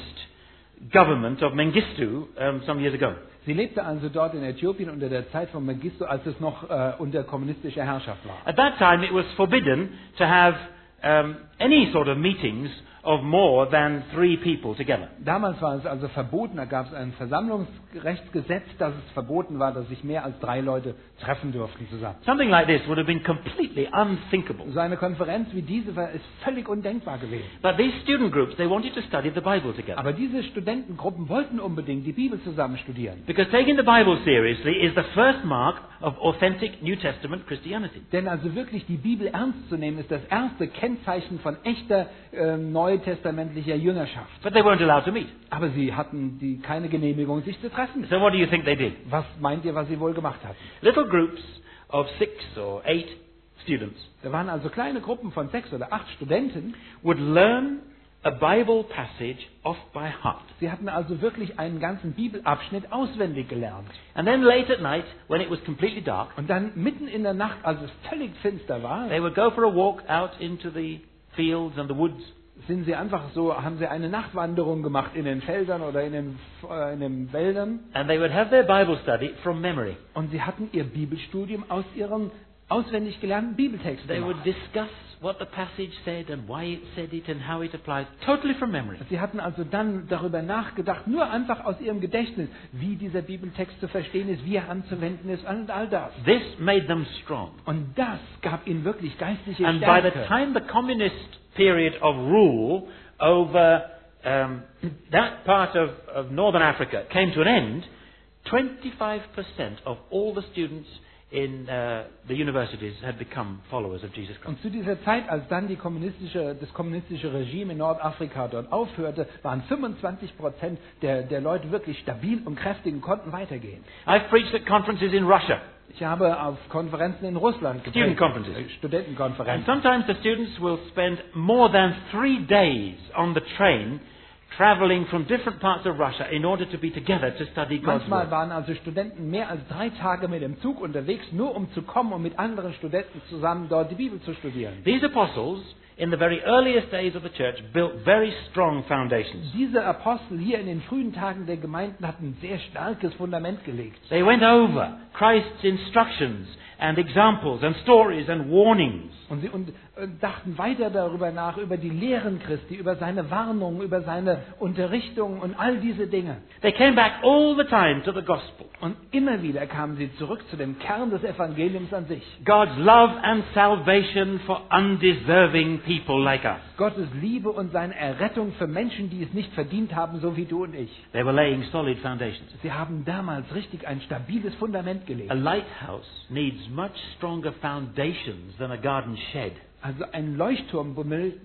government of Mengistu um, some years ago. Sie lebte also dort in Äthiopien unter der Zeit von Mengistu, als es noch äh, unter kommunistischer Herrschaft war. At that time, it was forbidden to have um, any sort of meetings of more than three people together. Damals war es also verboten, da gab es ein Versammlungsrechtsgesetz, dass es verboten war, dass sich mehr als drei Leute treffen durften zusammen. Something like this would have been completely unthinkable. So eine Konferenz wie diese war, ist völlig undenkbar gewesen. But these student groups, they wanted to study the Bible together. Aber diese Studentengruppen wollten unbedingt die Bibel zusammen studieren. Because taking the Bible seriously is the first mark of authentic New Testament Christianity. Denn also wirklich die Bibel ernst zu nehmen, ist das erste Kennzeichen von echter äh, neutestamentlicher Jüngerschaft. But they weren't allowed to meet. Aber sie hatten die, keine Genehmigung, sich zu treffen. So what do you think they did? Was meint ihr, was sie wohl gemacht hatten? Little groups of six or eight students Da waren also kleine Gruppen von sechs oder acht Studenten, would learn a Bible passage off by heart. Sie hatten also wirklich einen ganzen Bibelabschnitt auswendig gelernt. And then late at night, when it was completely dark, Und dann mitten in der Nacht, als es völlig finster war, they would go for a walk out into the fields and the woods. Sind sie einfach so, haben sie eine Nachtwanderung gemacht in den Feldern oder in den, äh, in den Wäldern. And they would have their Bible study from memory. Und sie hatten ihr Bibelstudium aus ihren auswendig gelernten Bibeltexten They would discuss what the passage said and why it said it and how it applies, totally from memory. Sie hatten also dann darüber nachgedacht, nur einfach aus ihrem Gedächtnis, wie dieser Bibeltext zu verstehen ist, wie er anzuwenden ist und all das. This made them strong. Und das gab ihnen wirklich geistliche And by the Stärke. time the communist period of rule over um, [clears throat] that part of, of northern Africa came to an end, 25% of all the students in uh, the universities had become followers of Jesus Christ. Und zu dieser Zeit, als dann die kommunistische, das kommunistische Regime in Nordafrika dort aufhörte, waren 25 Prozent der, der Leute wirklich stabil und kräftig und konnten weitergehen. I've preached at conferences in Russia. Ich habe auf Konferenzen in Russland Student conferences. äh, And Studentenkonferenzen. sometimes the students will spend more than three days on the train traveling from different parts of Russia in order to be together to study God's Manchmal Word. waren also Studenten mehr als drei Tage mit dem Zug unterwegs, nur um zu kommen und mit anderen Studenten zusammen dort die Bibel zu studieren. These apostles, in the very earliest days of the church, built very strong foundations. Diese Apostel hier in den frühen Tagen der Gemeinden hatten ein sehr starkes Fundament gelegt. They went over Christ's instructions and examples and stories and warnings. Und sie und, äh, dachten weiter darüber nach, über die Lehren Christi, über seine Warnungen, über seine Unterrichtung und all diese Dinge. They came back all the time to the gospel. Und immer wieder kamen sie zurück zu dem Kern des Evangeliums an sich. God's love and salvation for undeserving people like us. Gottes Liebe und seine Errettung für Menschen, die es nicht verdient haben, so wie du und ich. They were laying solid foundations. Sie haben damals richtig ein stabiles Fundament gelegt. A lighthouse needs much stronger foundations than a garden shed. Also ein Leuchtturm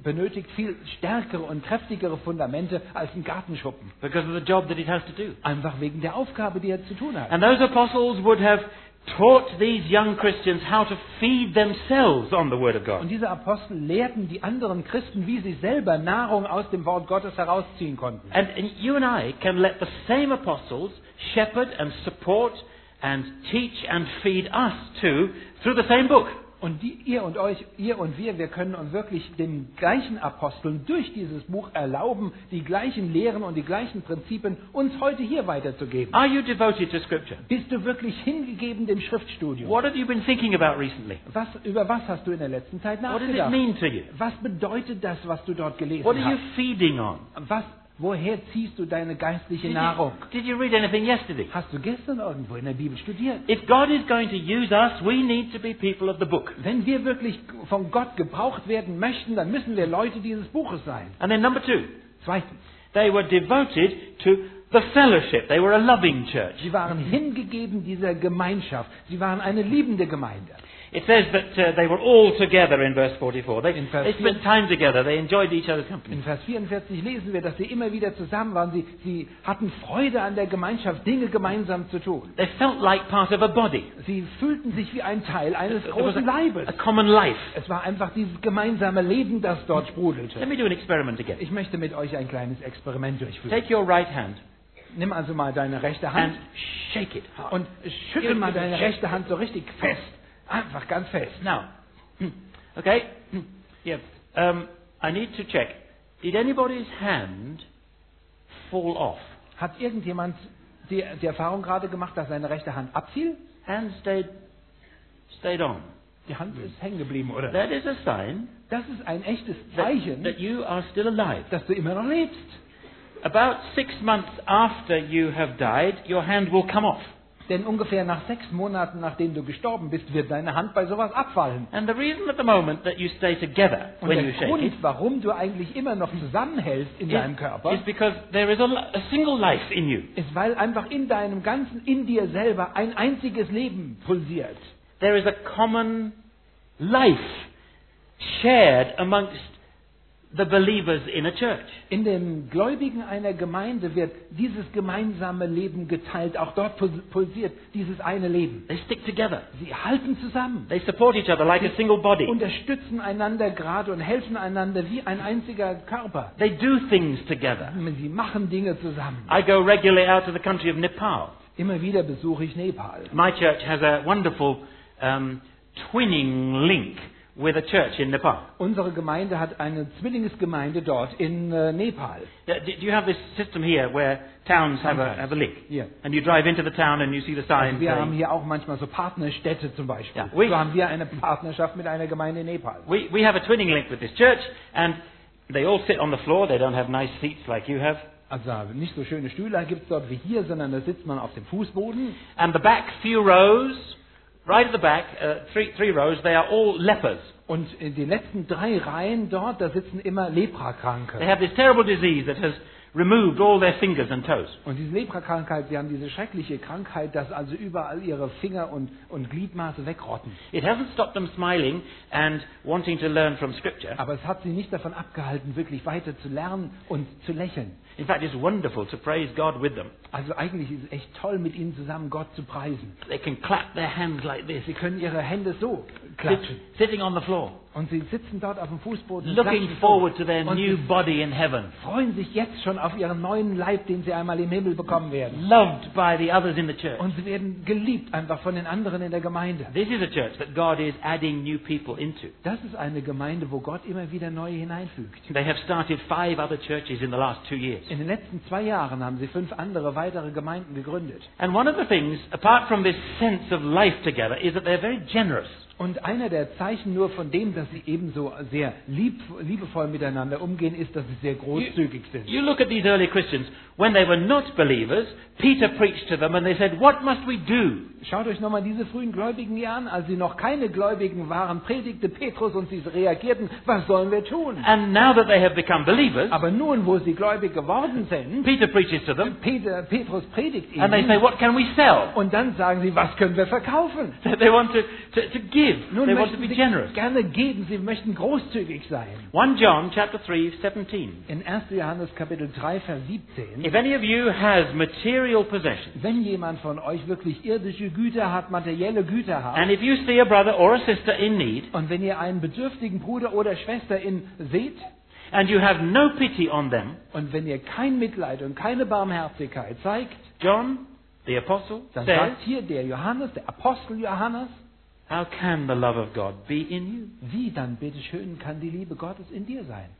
benötigt viel stärkere und kräftigere Fundamente als ein Gartenschuppen. because of the job that it has to do. Einfach wegen der Aufgabe, die er zu tun hat. And those apostles would have taught these young Christians how to feed themselves on the Word of Und God. diese Apostel lehrten die anderen Christen, wie sie selber Nahrung aus dem Wort Gottes herausziehen konnten. And you and I can let the same apostles shepherd and support and teach and feed us too through the same book. Und die, ihr und euch, ihr und wir, wir können uns wirklich den gleichen Aposteln durch dieses Buch erlauben, die gleichen Lehren und die gleichen Prinzipien uns heute hier weiterzugeben. Are you devoted to Scripture? Bist du wirklich hingegeben dem Schriftstudium? What have you been thinking about recently? Was, über was hast du in der letzten Zeit What does it nachgedacht? mean to you? Was bedeutet das, was du dort gelesen What are you hast? feeding on? Was, woher ziehst du deine geistliche Did Nahrung? you, did you read anything yesterday? Hast du gestern irgendwo in der Bibel studiert? If God is going to use us, we need to be people of the book. Wenn wir wirklich von Gott gebraucht werden möchten, dann müssen wir Leute dieses Buches sein. And then number two, Zweitens, they were devoted to the fellowship. They were a loving church. sie waren hingegeben dieser Gemeinschaft. Sie waren eine liebende Gemeinde. It says that uh, they were all together in verse 44. They, In verse they spent time together. They enjoyed each other's company. In Vers 44 lesen wir, dass sie immer wieder zusammen waren. Sie, sie hatten Freude an der Gemeinschaft, Dinge gemeinsam zu tun. They felt like part of a body. Sie fühlten sich wie ein Teil eines was großen Leibes. a, a common life. Es war einfach dieses gemeinsame Leben, das dort Let sprudelte. me do an experiment again. Ich möchte mit euch ein kleines Experiment durchführen. Take your right hand Nimm also mal deine rechte Hand and shake it hard. und schüttel mal deine rechte Hand so richtig fest. Einfach ganz fest. Now, okay? Yeah. Um, I need to check. Did anybody's hand fall off? Hat irgendjemand die, die Erfahrung gerade gemacht, dass seine rechte Hand abfiel? Hand stayed, stayed on. Die Hand ist hängen geblieben, oder? That is a sign Das ist ein echtes that, Zeichen, that you are still alive. dass du immer noch lebst. About six months after you have died, your hand will come off. Denn ungefähr nach sechs Monaten, nachdem du gestorben bist, wird deine Hand bei sowas abfallen. And the reason at the moment that you stay together Und when der you shake Grund, it warum du eigentlich immer noch zusammenhältst in deinem Körper, is because there is a, a single life in you. ist, weil einfach in deinem Ganzen, in dir selber ein einziges Leben pulsiert. There is a common life shared amongst the believers in a church. In den Gläubigen einer Gemeinde wird dieses gemeinsame Leben geteilt. Auch dort pul- pulsiert dieses eine Leben. They stick together. Sie halten zusammen, They support each other like a single body. unterstützen einander gerade und helfen einander wie ein einziger Körper. They do things together. Sie machen Dinge zusammen. I go regularly out to the country of Nepal. Immer wieder besuche ich Nepal. My church has a wonderful um, twinning link with a church in Nepal. Unsere Gemeinde hat eine Zwillingsgemeinde dort in äh, Nepal. Uh, Do you have this system here where towns have a, have a link? Yeah. And you drive into the town and you see the sign Also wir haben saying, hier auch manchmal so Partnerstädte zum Beispiel. Ja, we- So haben wir eine Partnerschaft mit einer Gemeinde in Nepal. we, we have a twinning link with this church and they all sit on the floor. They don't have nice seats like you have. Also nicht so schöne Stühle gibt es dort wie hier, sondern da sitzt man auf dem Fußboden. And the back few rows, right at the back, uh, three, three rows, they are all lepers. Und in den letzten drei Reihen dort, da sitzen immer They have this terrible disease that has removed all their fingers and toes. Und diese Leprakrankheit, sie haben diese schreckliche Krankheit, dass also überall ihre Finger und, und Gliedmaße wegrotten. It hasn't stopped them smiling and wanting to learn from Scripture. Aber es hat sie nicht davon abgehalten, wirklich weiter zu lernen und zu lächeln. In fact, it's wonderful to praise God with them. Also eigentlich ist es echt toll, mit ihnen zusammen Gott zu preisen. They can clap their hands like this, Sie können ihre Hände so sit, klatschen. sitting on the floor, Und sie sitzen dort auf dem Fußboden looking forward to their und new body in heaven, freuen sich jetzt schon auf ihren neuen Leib, den sie einmal im Himmel bekommen werden. loved by the others in the church. Und sie werden geliebt einfach von den anderen in der Gemeinde. This is a church that God is adding new people into. Das ist eine Gemeinde, wo Gott immer wieder neue hineinfügt. They have started five other churches in the last two years. In den letzten zwei Jahren haben sie fünf andere weitere Gemeinden gegründet. And one of the things, apart from this sense of life together, is that they're very generous. Und einer der Zeichen nur von dem, dass sie ebenso sehr lieb, liebevoll miteinander umgehen, ist, dass sie sehr großzügig sind. You look at these early Christians, when they were not believers, Peter preached to them and they said, What must we do? Schaut euch nochmal diese frühen Gläubigen hier an. Als sie noch keine Gläubigen waren, predigte Petrus und sie reagierten, was sollen wir tun? And now that they have become believers, Aber nun, wo sie gläubig geworden sind, Peter preaches to them Peter, Petrus predigt and they say, ihnen What can we sell? und dann sagen sie, was können wir verkaufen? [laughs] They want to, to, to give. Nun they want to be generous. gerne geben, sie möchten großzügig sein. 1 John chapter 3, 17. In 1. Johannes Kapitel 3, Vers 17. If any of you has material possessions, Wenn jemand von euch wirklich irdische Güter hat, materielle Güter hat, and if you see a brother or a sister in need, und wenn ihr einen bedürftigen Bruder oder Schwester in seht, and you have no pity on them, und wenn ihr kein Mitleid und keine Barmherzigkeit zeigt, John, the apostle, dann says, sagt hier der Johannes, der Apostel Johannes, How can the love of God be in you? wie dann bitte bitteschön kann die Liebe Gottes in dir sein?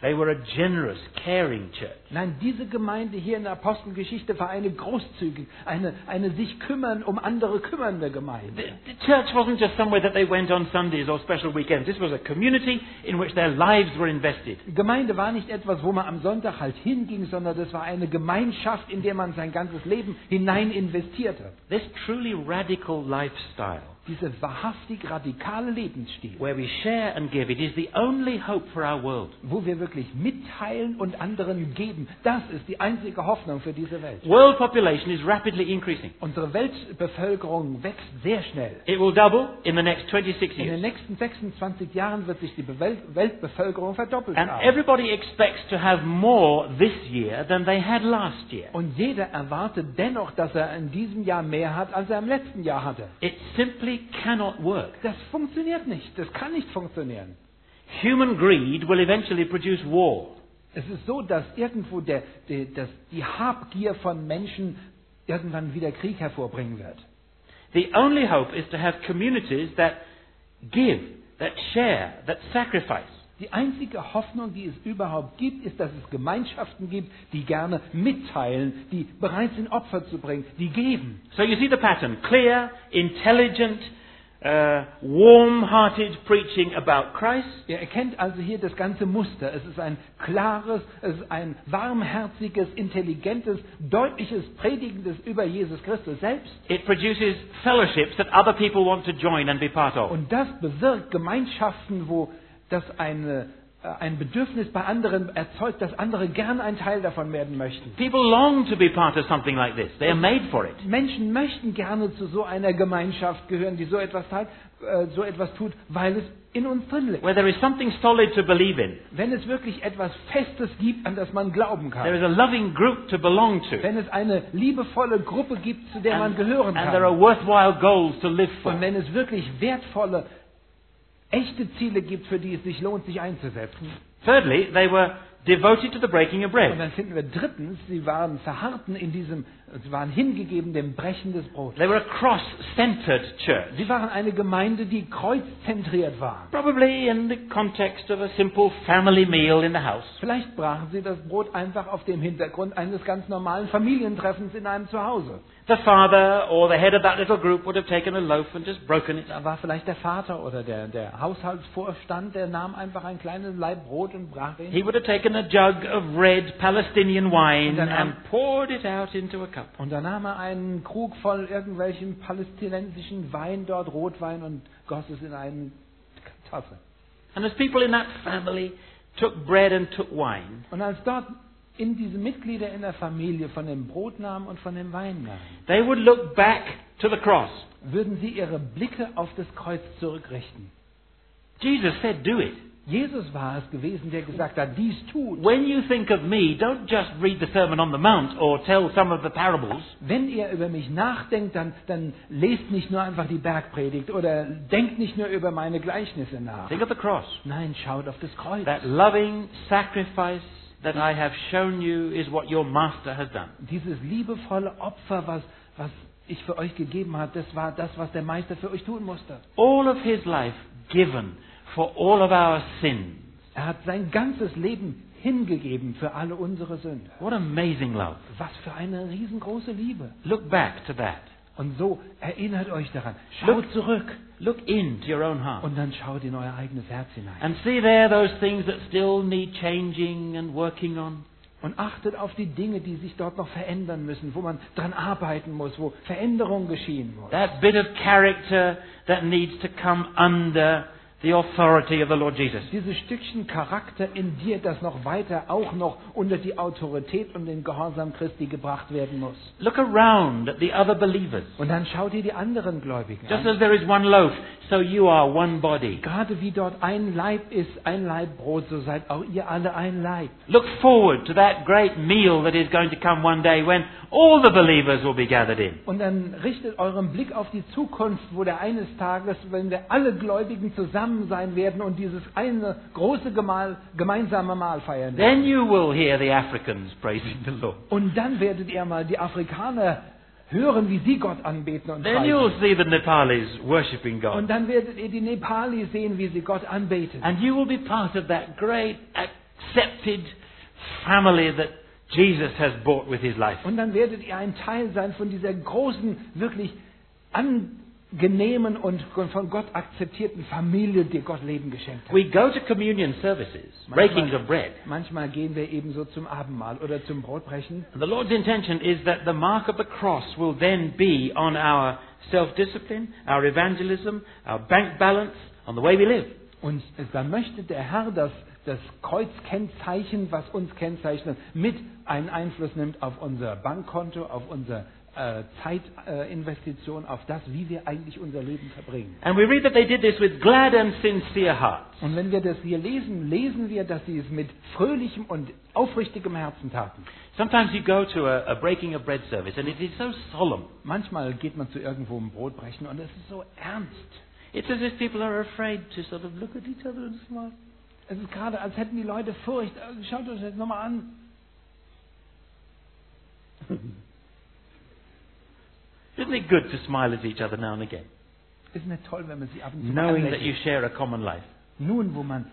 They were a generous, caring church. Nein, diese Gemeinde hier in der Apostelgeschichte war eine großzügig, eine, eine sich kümmern, um andere kümmernde The, Gemeinde. the church wasn't just somewhere that they went on Sundays or special weekends. This was a community in which their lives were invested. Die Gemeinde war nicht etwas, wo man am Sonntag halt hinging, sondern das war eine Gemeinschaft, in der man sein ganzes Leben hinein investierte. This truly radical lifestyle, Dieser wahrhaftig radikale Lebensstil, where we share and give, it is the only hope for our world. wo wir wirklich mitteilen und anderen geben, das ist die einzige Hoffnung für diese Welt. World population is rapidly increasing. Unsere Weltbevölkerung wächst sehr schnell. It will double in the next 26 In den years. nächsten 26 Jahren wird sich die Weltbevölkerung verdoppelt And haben. everybody expects to have more this year than they had last year. Und jeder erwartet dennoch, dass er in diesem Jahr mehr hat, als er im letzten Jahr hatte. It simply cannot work. Das funktioniert nicht. Das kann nicht funktionieren. Human greed will eventually produce war. Es ist so, dass irgendwo der, der, dass die Habgier von Menschen irgendwann wieder Krieg hervorbringen wird. The only hope is to have communities that give, that share, that sacrifice. Die einzige Hoffnung, die es überhaupt gibt, ist, dass es Gemeinschaften gibt, die gerne mitteilen, die bereit sind, Opfer zu bringen, die geben. So you see the pattern clear, intelligent, uh, warm hearted preaching about Christ, Ihr erkennt also hier das ganze Muster. Es ist ein klares, es ist ein warmherziges, intelligentes, deutliches, predigendes über Jesus Christus selbst. it produces fellowships that other people want to join and be part of. Und das bewirkt Gemeinschaften, wo das eine, äh, ein Bedürfnis bei anderen erzeugt, dass andere gern ein Teil davon werden möchten. People long to be part of something like this. They are made for it. Menschen möchten gerne zu so einer Gemeinschaft gehören, die so etwas, teilt, äh, so etwas tut, weil es in uns drin liegt. Where there is something solid to believe in. Wenn es wirklich etwas Festes gibt, an das man glauben There kann. is a loving group to belong to. Wenn es eine liebevolle Gruppe gibt, zu der man And, gehören and there are kann. worthwhile goals to live for. Und wenn es wirklich wertvolle, echte Ziele gibt, für die es sich lohnt, sich einzusetzen. Thirdly, they were devoted to the breaking of Und bread. dann finden wir drittens, sie waren verharrten in diesem, sie waren hingegeben dem Brechen des Brotes. They were a cross-centered church. Sie waren eine Gemeinde, die kreuzzentriert war. Probably in the context of a simple family meal in the house. Vielleicht brachen sie das Brot einfach auf dem Hintergrund eines ganz normalen Familientreffens in einem Zuhause. The father or the head of that little group would have taken a loaf and just broken it. Da war vielleicht der Vater oder der, der Haushaltsvorstand, der nahm einfach ein kleines Laib Brot und brach ihn. He would have taken a jug of red Palestinian wine dann and poured it out into a cup. Und dann nahm er einen Krug voll irgendwelchen palästinensischen Wein dort, Rotwein, und goss es in eine Tasse. And as people in that family took bread and took wine, Und als dort in diese Mitglieder in der Familie von dem Brot nahmen und von dem Wein nahmen, they would look back to the cross. würden sie ihre Blicke auf das Kreuz zurückrichten. Jesus said, do it. Jesus war es gewesen, der gesagt hat, dies tut. When you think of me, don't just read the Sermon on the Mount or tell some of the parables. Wenn ihr über mich nachdenkt, dann, dann lest nicht nur einfach die Bergpredigt oder denkt nicht nur über meine Gleichnisse nach. Think of the cross. Nein, schaut auf das Kreuz. That loving sacrifice that I have shown you is what your master has done. Dieses liebevolle Opfer, was, was ich für euch gegeben habe, das war das, was der Meister für euch tun musste. All of his life given for all of our sins. Er hat sein ganzes Leben hingegeben für alle unsere Sünden. What amazing love. Was für eine riesengroße Liebe. Look back to that. Und so erinnert euch daran. Schaut Look- zurück Look into your own heart. und dann schaut in euer eigenes Herz hinein. And see there those things that still need changing and working on. Und achtet auf die Dinge, die sich dort noch verändern müssen, wo man dran arbeiten muss, wo Veränderung geschehen muss. That bit of character that needs to come under the authority of the Lord Jesus. Dieses Stückchen Charakter in dir, das noch weiter auch noch unter die Autorität und den Gehorsam Christi gebracht werden muss. Look around at the other believers. Und dann schau dir die anderen Gläubigen Just an. as there is one loaf, so you are one body. Gerade wie dort ein Leib ist, ein Leib Brot, so seid auch ihr alle ein Leib. Look forward to that great meal that is going to come one day when all the believers will be gathered in. Und dann richtet euren Blick auf die Zukunft, wo der eines Tages, wenn wir alle Gläubigen zusammen sein werden und dieses eine große Gemahl, gemeinsame Mahl feiern werden. Then you will hear the Africans praising the Lord. Und dann werdet ihr mal die Afrikaner hören, wie sie Gott anbeten und Then you'll preisen. see the Nepalis worshipping God. Und dann werdet ihr die Nepalis sehen, wie sie Gott anbeten. And you will be part of that great accepted family that Jesus has bought with his life. Und dann werdet ihr ein Teil sein von dieser großen, wirklich angenehmen und von Gott akzeptierten Familie, die Gott Leben geschenkt hat. We go to communion services, breakings of bread. manchmal gehen wir ebenso zum Abendmahl oder zum Brotbrechen. And the Lord's intention is that the mark of the cross will then be on our self-discipline, our evangelism, our bank balance, on the way we live. Und dann möchte der Herr, dass das Kreuzkennzeichen, was uns kennzeichnet, mit einen Einfluss nimmt auf unser Bankkonto, auf unsere äh, Zeitinvestition, auf das, wie wir eigentlich unser Leben verbringen. And we read that they did this with glad and sincere hearts. Und wenn wir das hier lesen, lesen wir, dass sie es mit fröhlichem und aufrichtigem Herzen taten. Sometimes you go to a, a breaking of bread service and it is so solemn. Manchmal geht man zu irgendwo im Brotbrechen und es ist so ernst. It's as if people are afraid to sort of look at each other and smile. Es ist gerade, als hätten die Leute Furcht. Schaut euch das nochmal an. [laughs] Isn't it good to smile at each other now and again, Ist nicht toll, wenn man sie ab und zu knowing that you share a common life? Nun, wo man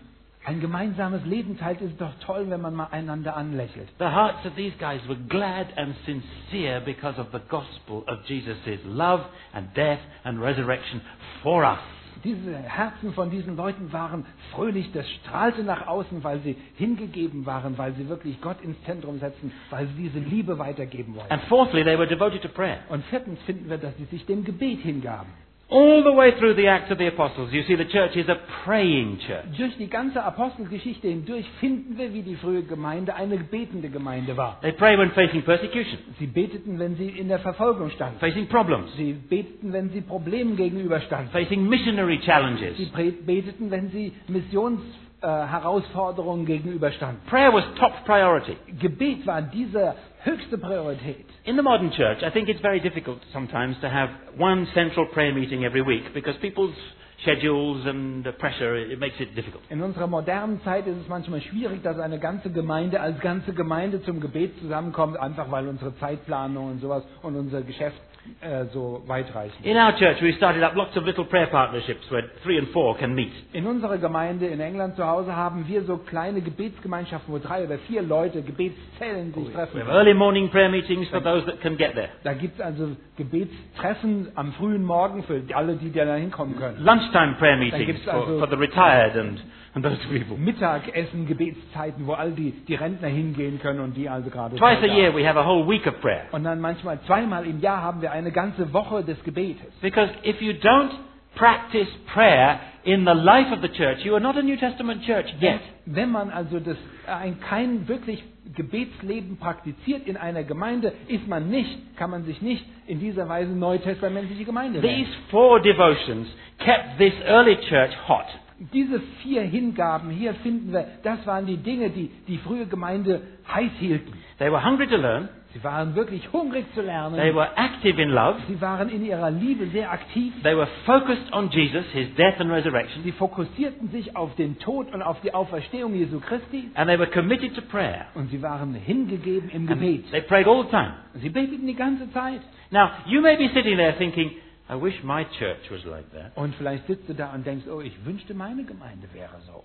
ein gemeinsames Leben teilt, ist es doch toll, wenn man mal einander anlächelt. The hearts of these guys were glad and sincere because of the gospel of Jesus' love and death and resurrection for us. Diese Herzen von diesen Leuten waren fröhlich, das strahlte nach außen, weil sie hingegeben waren, weil sie wirklich Gott ins Zentrum setzen, weil sie diese Liebe weitergeben wollten. And fourthly, they were devoted to prayer. Und viertens finden wir, dass sie sich dem Gebet hingaben. All the way through the Acts of the Apostles, you see the church is a praying church. Durch die ganze Apostelgeschichte hindurch finden wir, wie die frühe Gemeinde eine betende Gemeinde war. They pray when facing persecution, Sie beteten, wenn sie in der Verfolgung standen. facing problems, Sie beteten, wenn sie Problemen gegenüberstanden. facing missionary challenges. Sie beteten, wenn sie Missionsherausforderungen äh, Herausforderungen gegenüberstanden. Prayer was top priority. Gebet war diese höchste Priorität. In the modern church, I think it's very difficult sometimes to have one central prayer meeting every week because people's schedules and the pressure, it makes it difficult. In unserer modernen Zeit ist es manchmal schwierig, dass eine ganze Gemeinde als ganze Gemeinde zum Gebet zusammenkommt, einfach weil unsere Zeitplanung und sowas und unser Geschäft äh, so weitreichen. In our church, we started up lots of little prayer partnerships where three and four can meet. In unserer Gemeinde in England zu Hause haben wir so kleine Gebetsgemeinschaften, wo drei oder vier Leute Gebetszellen sich We treffen. have early morning prayer meetings for those that can get there. Da gibt es also Gebetstreffen am frühen Morgen für alle, die da hinkommen können. Lunchtime prayer meetings gibt's for, also- for the retired and, and those [laughs] people. Mittagessen, Gebetszeiten, wo all die, die Rentner hingehen können und die also gerade Twice a year we have a whole week of prayer. Und dann manchmal zweimal im Jahr haben wir eine ganze Woche des Gebetes. Because if you don't practice prayer in the life of the church, you are not a New Testament church yet. Wenn man also das, ein, kein wirklich Gebetsleben praktiziert in einer Gemeinde, ist man nicht, kann man sich nicht in dieser Weise neutestamentliche Gemeinde nennen. These four devotions kept this early church hot. Diese vier Hingaben hier finden wir, das waren die Dinge, die die frühe Gemeinde heiß hielten. They were hungry to learn. Sie waren wirklich hungrig zu They were active in love. Sie waren in ihrer Liebe sehr aktiv. They were focused on Jesus, his death and resurrection. Sie fokussierten sich auf den Tod und auf die Auferstehung Jesu Christi. And they were committed to prayer. Und sie waren hingegeben im And Gebet. they prayed all the time. Sie beteten die ganze Zeit. Now, you may be sitting there thinking, I wish my church was like that. Und vielleicht sitzt du da und denkst, oh, ich wünschte, meine Gemeinde wäre so.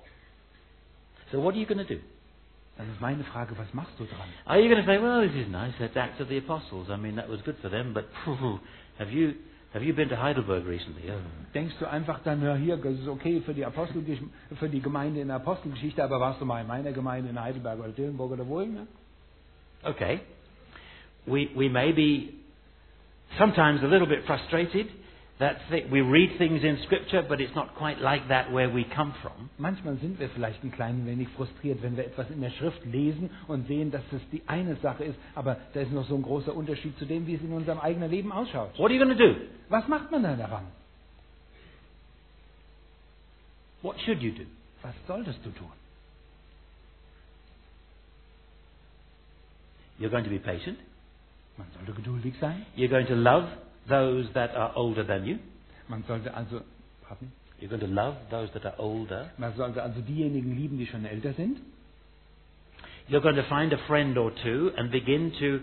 So what are you going to do? Das ist meine Frage, was machst du dran? Are you going to say, well, this is nice, that's Acts of the Apostles. I mean, that was good for them, but phew, have you, have you been to Heidelberg recently? Oh. Denkst du einfach dann, ja, hier, das ist okay für die, für die Gemeinde in der Apostelgeschichte, aber warst du mal in meiner Gemeinde in Heidelberg oder Dillenburg oder wohin? Ne? Okay. We, we may be sometimes a little bit frustrated that th- we read things in Scripture, but it's not quite like that where we come from. Manchmal sind wir vielleicht ein klein wenig frustriert, wenn wir etwas in der Schrift lesen und sehen, dass es die eine Sache ist, aber da ist noch so ein großer Unterschied zu dem, wie es in unserem eigenen Leben ausschaut. What are you going to do? Was macht man da daran? What should you do? Was solltest du tun? You're going to be patient. Man sollte geduldig sein. You're going to love those that are older than you. Man sollte also, pardon, You're going to love those that are older. man sollte also diejenigen lieben, die schon älter sind. You're going to find a friend or two and begin to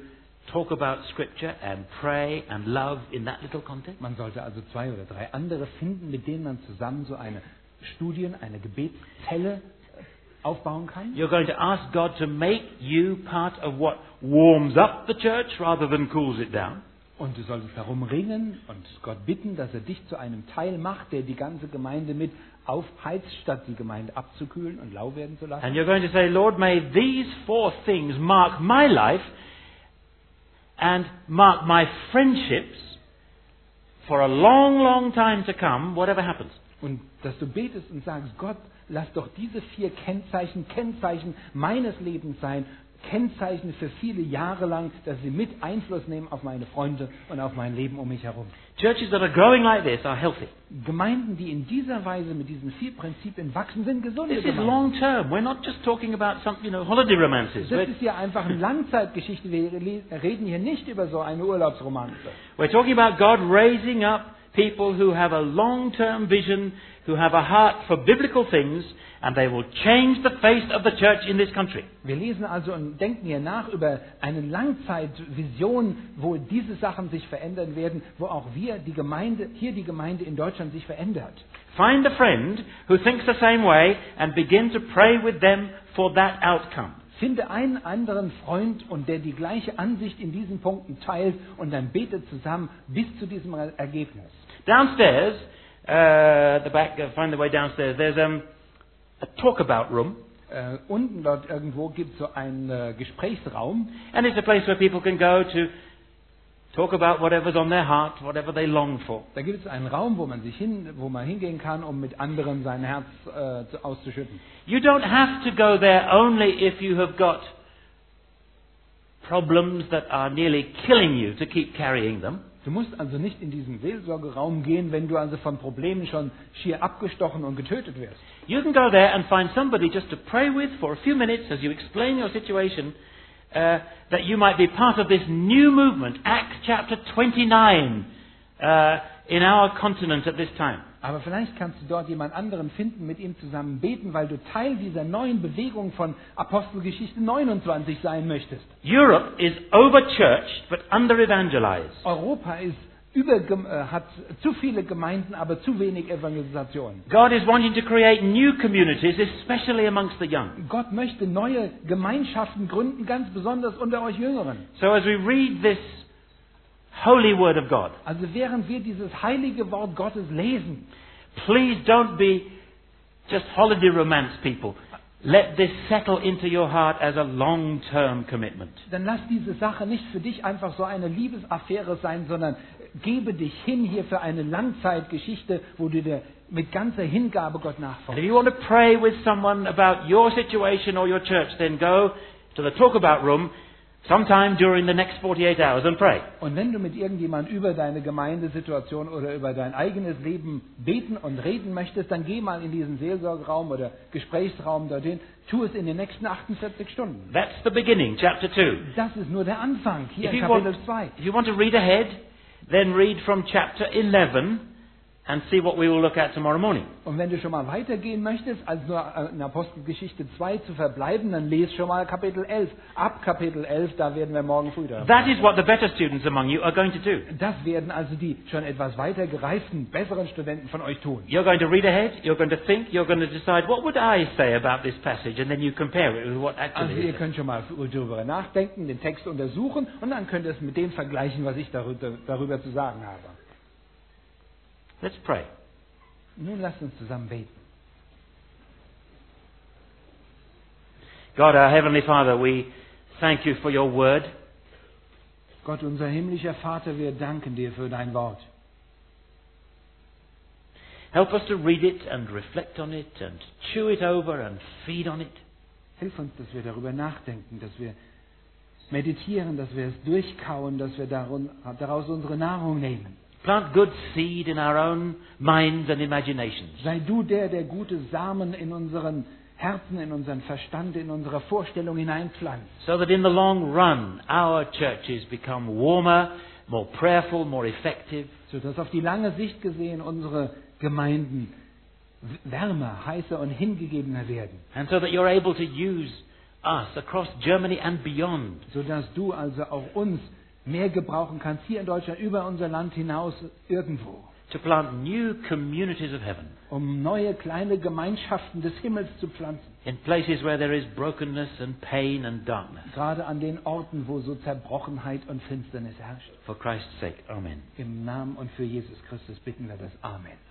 talk about Scripture and pray and love in that little context. Man sollte also zwei oder drei andere finden, mit denen man zusammen so eine Studien, eine Gebetszelle äh, aufbauen kann. You're going to ask God to make you part of what warms up the church rather than cools it down. Und du solltest darum ringen und Gott bitten, dass er dich zu einem Teil macht, der die ganze Gemeinde mit aufheizt, statt die Gemeinde abzukühlen und lau werden zu lassen. And you're going to say, Lord, may these four things mark my life and mark my friendships for a long, long time to come, whatever happens. Und dass du betest und sagst, Gott, lass doch diese vier Kennzeichen, Kennzeichen meines Lebens sein, Kennzeichen für viele Jahre lang, dass sie mit Einfluss nehmen auf meine Freunde und auf mein Leben um mich herum. Churches that are growing like this are healthy. Gemeinden, die in dieser Weise mit diesen vier Prinzipien wachsen, sind gesunde This is long term. We're not just talking about some, you know, holiday romances. Das ist ja einfach eine Langzeitgeschichte. Wir reden hier nicht über so eine Urlaubsromanze. we're talking about God raising up people who have a long-term vision, who have a heart for biblical things, and they will change the face of the church in this country. Wir lesen also und denken hier nach über eine Langzeitvision, wo diese Sachen sich verändern werden, wo auch wir, die Gemeinde, hier die Gemeinde in Deutschland sich verändert. Find a friend who thinks the same way and begin to pray with them for that outcome. Finde einen anderen Freund und der die gleiche Ansicht in diesen Punkten teilt und dann betet zusammen bis zu diesem Ergebnis. Downstairs, uh, the back, uh, find the way downstairs, there's um, a talk-about room, Äh, unten dort irgendwo gibt es so einen äh, Gesprächsraum and it's a place where people can go to talk about whatever's on their heart, whatever they long for. Da gibt es einen Raum, wo man sich hin, wo man hingehen kann, um mit anderen sein Herz äh, zu- auszuschütten. You don't have to go there only if you have got problems that are nearly killing you to keep carrying them. Du musst also nicht in diesen Seelsorgeraum gehen, wenn du also von Problemen schon schier abgestochen und getötet wirst. You can go there and find somebody just to pray with for a few minutes as you explain your situation, uh, that you might be part of this new movement, Acts chapter 29, uh, in our continent at this time. Aber vielleicht kannst du dort jemand anderen finden, mit ihm zusammen beten, weil du Teil dieser neuen Bewegung von Apostelgeschichte 29 sein möchtest. Europe is over-churched but under-evangelized. Europa ist über, äh, hat zu viele Gemeinden, aber zu wenig Evangelisation. God is wanting to create new communities, especially amongst the young. Gott möchte neue Gemeinschaften gründen, ganz besonders unter euch Jüngeren. So as we read this holy word of God, Also während wir dieses heilige Wort Gottes lesen, please don't be just holiday romance people. Let this settle into your heart as a long-term commitment. dann lass diese Sache nicht für dich einfach so eine Liebesaffäre sein, sondern gebe dich hin hier für eine Langzeitgeschichte, wo du dir mit ganzer Hingabe Gott And if you want to pray with someone about your situation or your church, then go to the talk about room sometime during the next 48 hours and pray. Und wenn du mit irgendjemand über deine Gemeindesituation oder über dein eigenes Leben beten und reden möchtest, dann geh mal in diesen Seelsorgeraum oder Gesprächsraum dorthin. Tu es in den nächsten 48 Stunden. That's the beginning, chapter 2. Das ist nur der Anfang, hier If in you, Kapitel 2. if you want to read ahead, then read from chapter 11 and see what we will look at tomorrow morning. Und wenn du schon mal weitergehen möchtest, als nur in Apostelgeschichte 2 zu verbleiben, dann lese schon mal Kapitel 11. Ab Kapitel 11, da werden wir morgen früh darüber That is what the better students among you are going to do. Das werden also die schon etwas weiter gereiften, besseren Studenten von euch tun. You're going to read ahead, you're going to think, you're going to decide, what would I say about this passage? And then you compare it with what Also actually ihr is. könnt schon mal darüber nachdenken, den Text untersuchen und dann könnt ihr es mit dem vergleichen, was ich darüber, darüber zu sagen habe. Let's pray. Nun lasst uns zusammen beten. God, our Heavenly Father, we thank you for your word. Gott, unser himmlischer Vater, wir danken dir für dein Wort. Help us to read it and reflect on it and chew it over and feed on it. Hilf uns, dass wir darüber nachdenken, dass wir meditieren, dass wir es durchkauen, dass wir daraus unsere Nahrung nehmen. Plant good seed in our own minds and imaginations. Sei du der, der gute Samen in unseren Herzen, in unseren Verstand, in unsere Vorstellung hineinpflanzt. So that in the long run, our churches become warmer, more prayerful, more effective, sodass auf die lange Sicht gesehen unsere Gemeinden wärmer, heißer und hingegebener werden, and so that you're able to use us across Germany and beyond sodass du also auch uns mehr gebrauchen kannst, hier in Deutschland, über unser Land hinaus, irgendwo, to plant new communities of heaven um neue kleine Gemeinschaften des Himmels zu pflanzen, in places where there is brokenness and pain and darkness. gerade an den Orten, wo so Zerbrochenheit und Finsternis herrscht. For Christ's sake, Amen. Im Namen und für Jesus Christus bitten wir das. Amen. Amen.